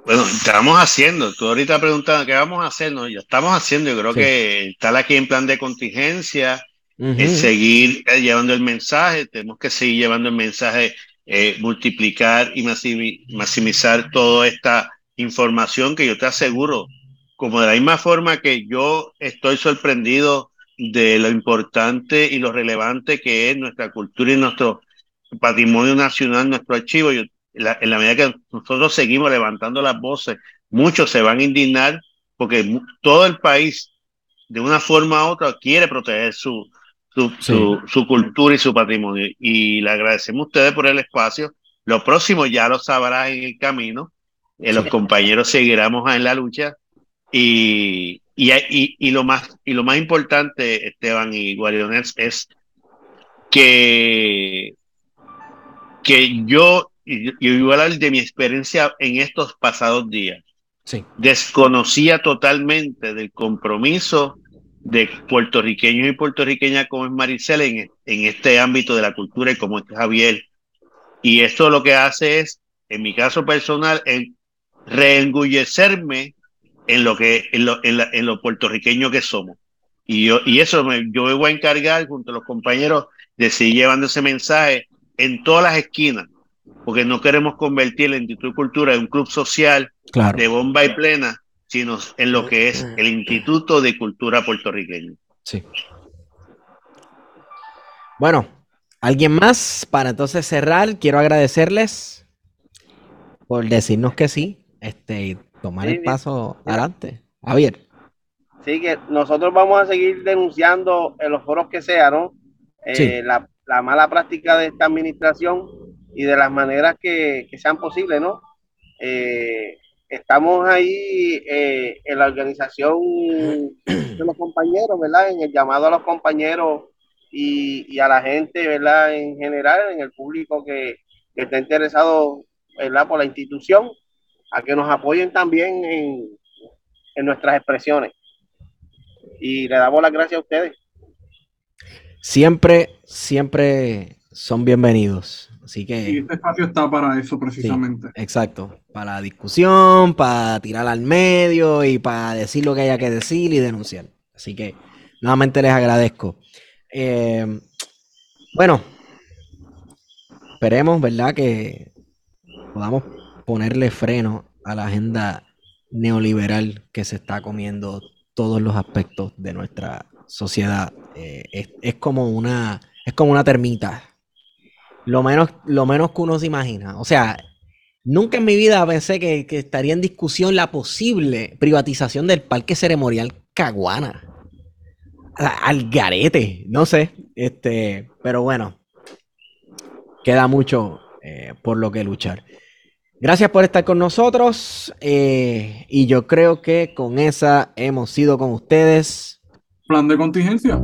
Speaker 4: Bueno, estamos haciendo. Tú ahorita preguntando qué vamos a hacer. No, ya estamos haciendo. Yo creo que estar aquí en plan de contingencia, es seguir eh, llevando el mensaje. Tenemos que seguir llevando el mensaje, eh, multiplicar y maximizar toda esta información que yo te aseguro, como de la misma forma que yo estoy sorprendido de lo importante y lo relevante que es nuestra cultura y nuestro patrimonio nacional, nuestro archivo. Yo en la medida que nosotros seguimos levantando las voces, muchos se van a indignar porque todo el país, de una forma u otra, quiere proteger su, su, su, cultura y su patrimonio. Y le agradecemos a ustedes por el espacio. Lo próximo ya lo sabrás en el camino. Eh, los compañeros seguiremos en la lucha. Y, y, y, lo más, y lo más importante, Esteban y Guariones, es que, que yo y yo voy a hablar de mi experiencia en estos pasados días.
Speaker 1: Sí.
Speaker 4: Desconocía totalmente del compromiso de puertorriqueños y puertorriqueñas como es Maricela en, en este ámbito de la cultura y como es Javier. Y esto lo que hace es, en mi caso personal, en reengullecerme en lo que en lo, en, en lo puertorriqueño que somos. Y yo y eso me, yo me voy a encargar junto a los compañeros de seguir llevando ese mensaje en todas las esquinas porque no queremos convertir el Instituto de Cultura en un club social de bomba y plena, sino en lo que es el Instituto de Cultura puertorriqueño.
Speaker 1: Sí. Bueno, ¿alguien más? Para entonces cerrar, quiero agradecerles por decirnos que sí, este, tomar el paso adelante. Javier.
Speaker 5: Sí, que nosotros vamos a seguir denunciando en los foros que sean, ¿no? Eh, la, la mala práctica de esta administración y de las maneras que, sean posibles, ¿no? Eh, estamos ahí eh, en la organización de los compañeros, ¿verdad? En el llamado a los compañeros y, a la gente, ¿verdad? En general, en el público que, está interesado, ¿verdad? Por la institución, a que nos apoyen también en, en nuestras expresiones. Y le damos las gracias a ustedes.
Speaker 1: Siempre, siempre son bienvenidos. Así que.
Speaker 2: Y este espacio está para eso precisamente.
Speaker 1: exacto. Para la discusión, para tirar al medio y para decir lo que haya que decir y denunciar. Así que nuevamente les agradezco. Eh, bueno, esperemos, ¿verdad? Que podamos ponerle freno a la agenda neoliberal que se está comiendo todos los aspectos de nuestra sociedad. Eh, es, como una, es como una termita lo menos, lo menos que uno se imagina. O sea, nunca en mi vida pensé que, estaría en discusión la posible privatización del parque ceremonial Caguana. Al garete, no sé. Este, pero bueno, queda mucho eh, por lo que luchar. Gracias por estar con nosotros. Eh, y yo creo que con esa hemos sido con ustedes.
Speaker 2: Plan de contingencia.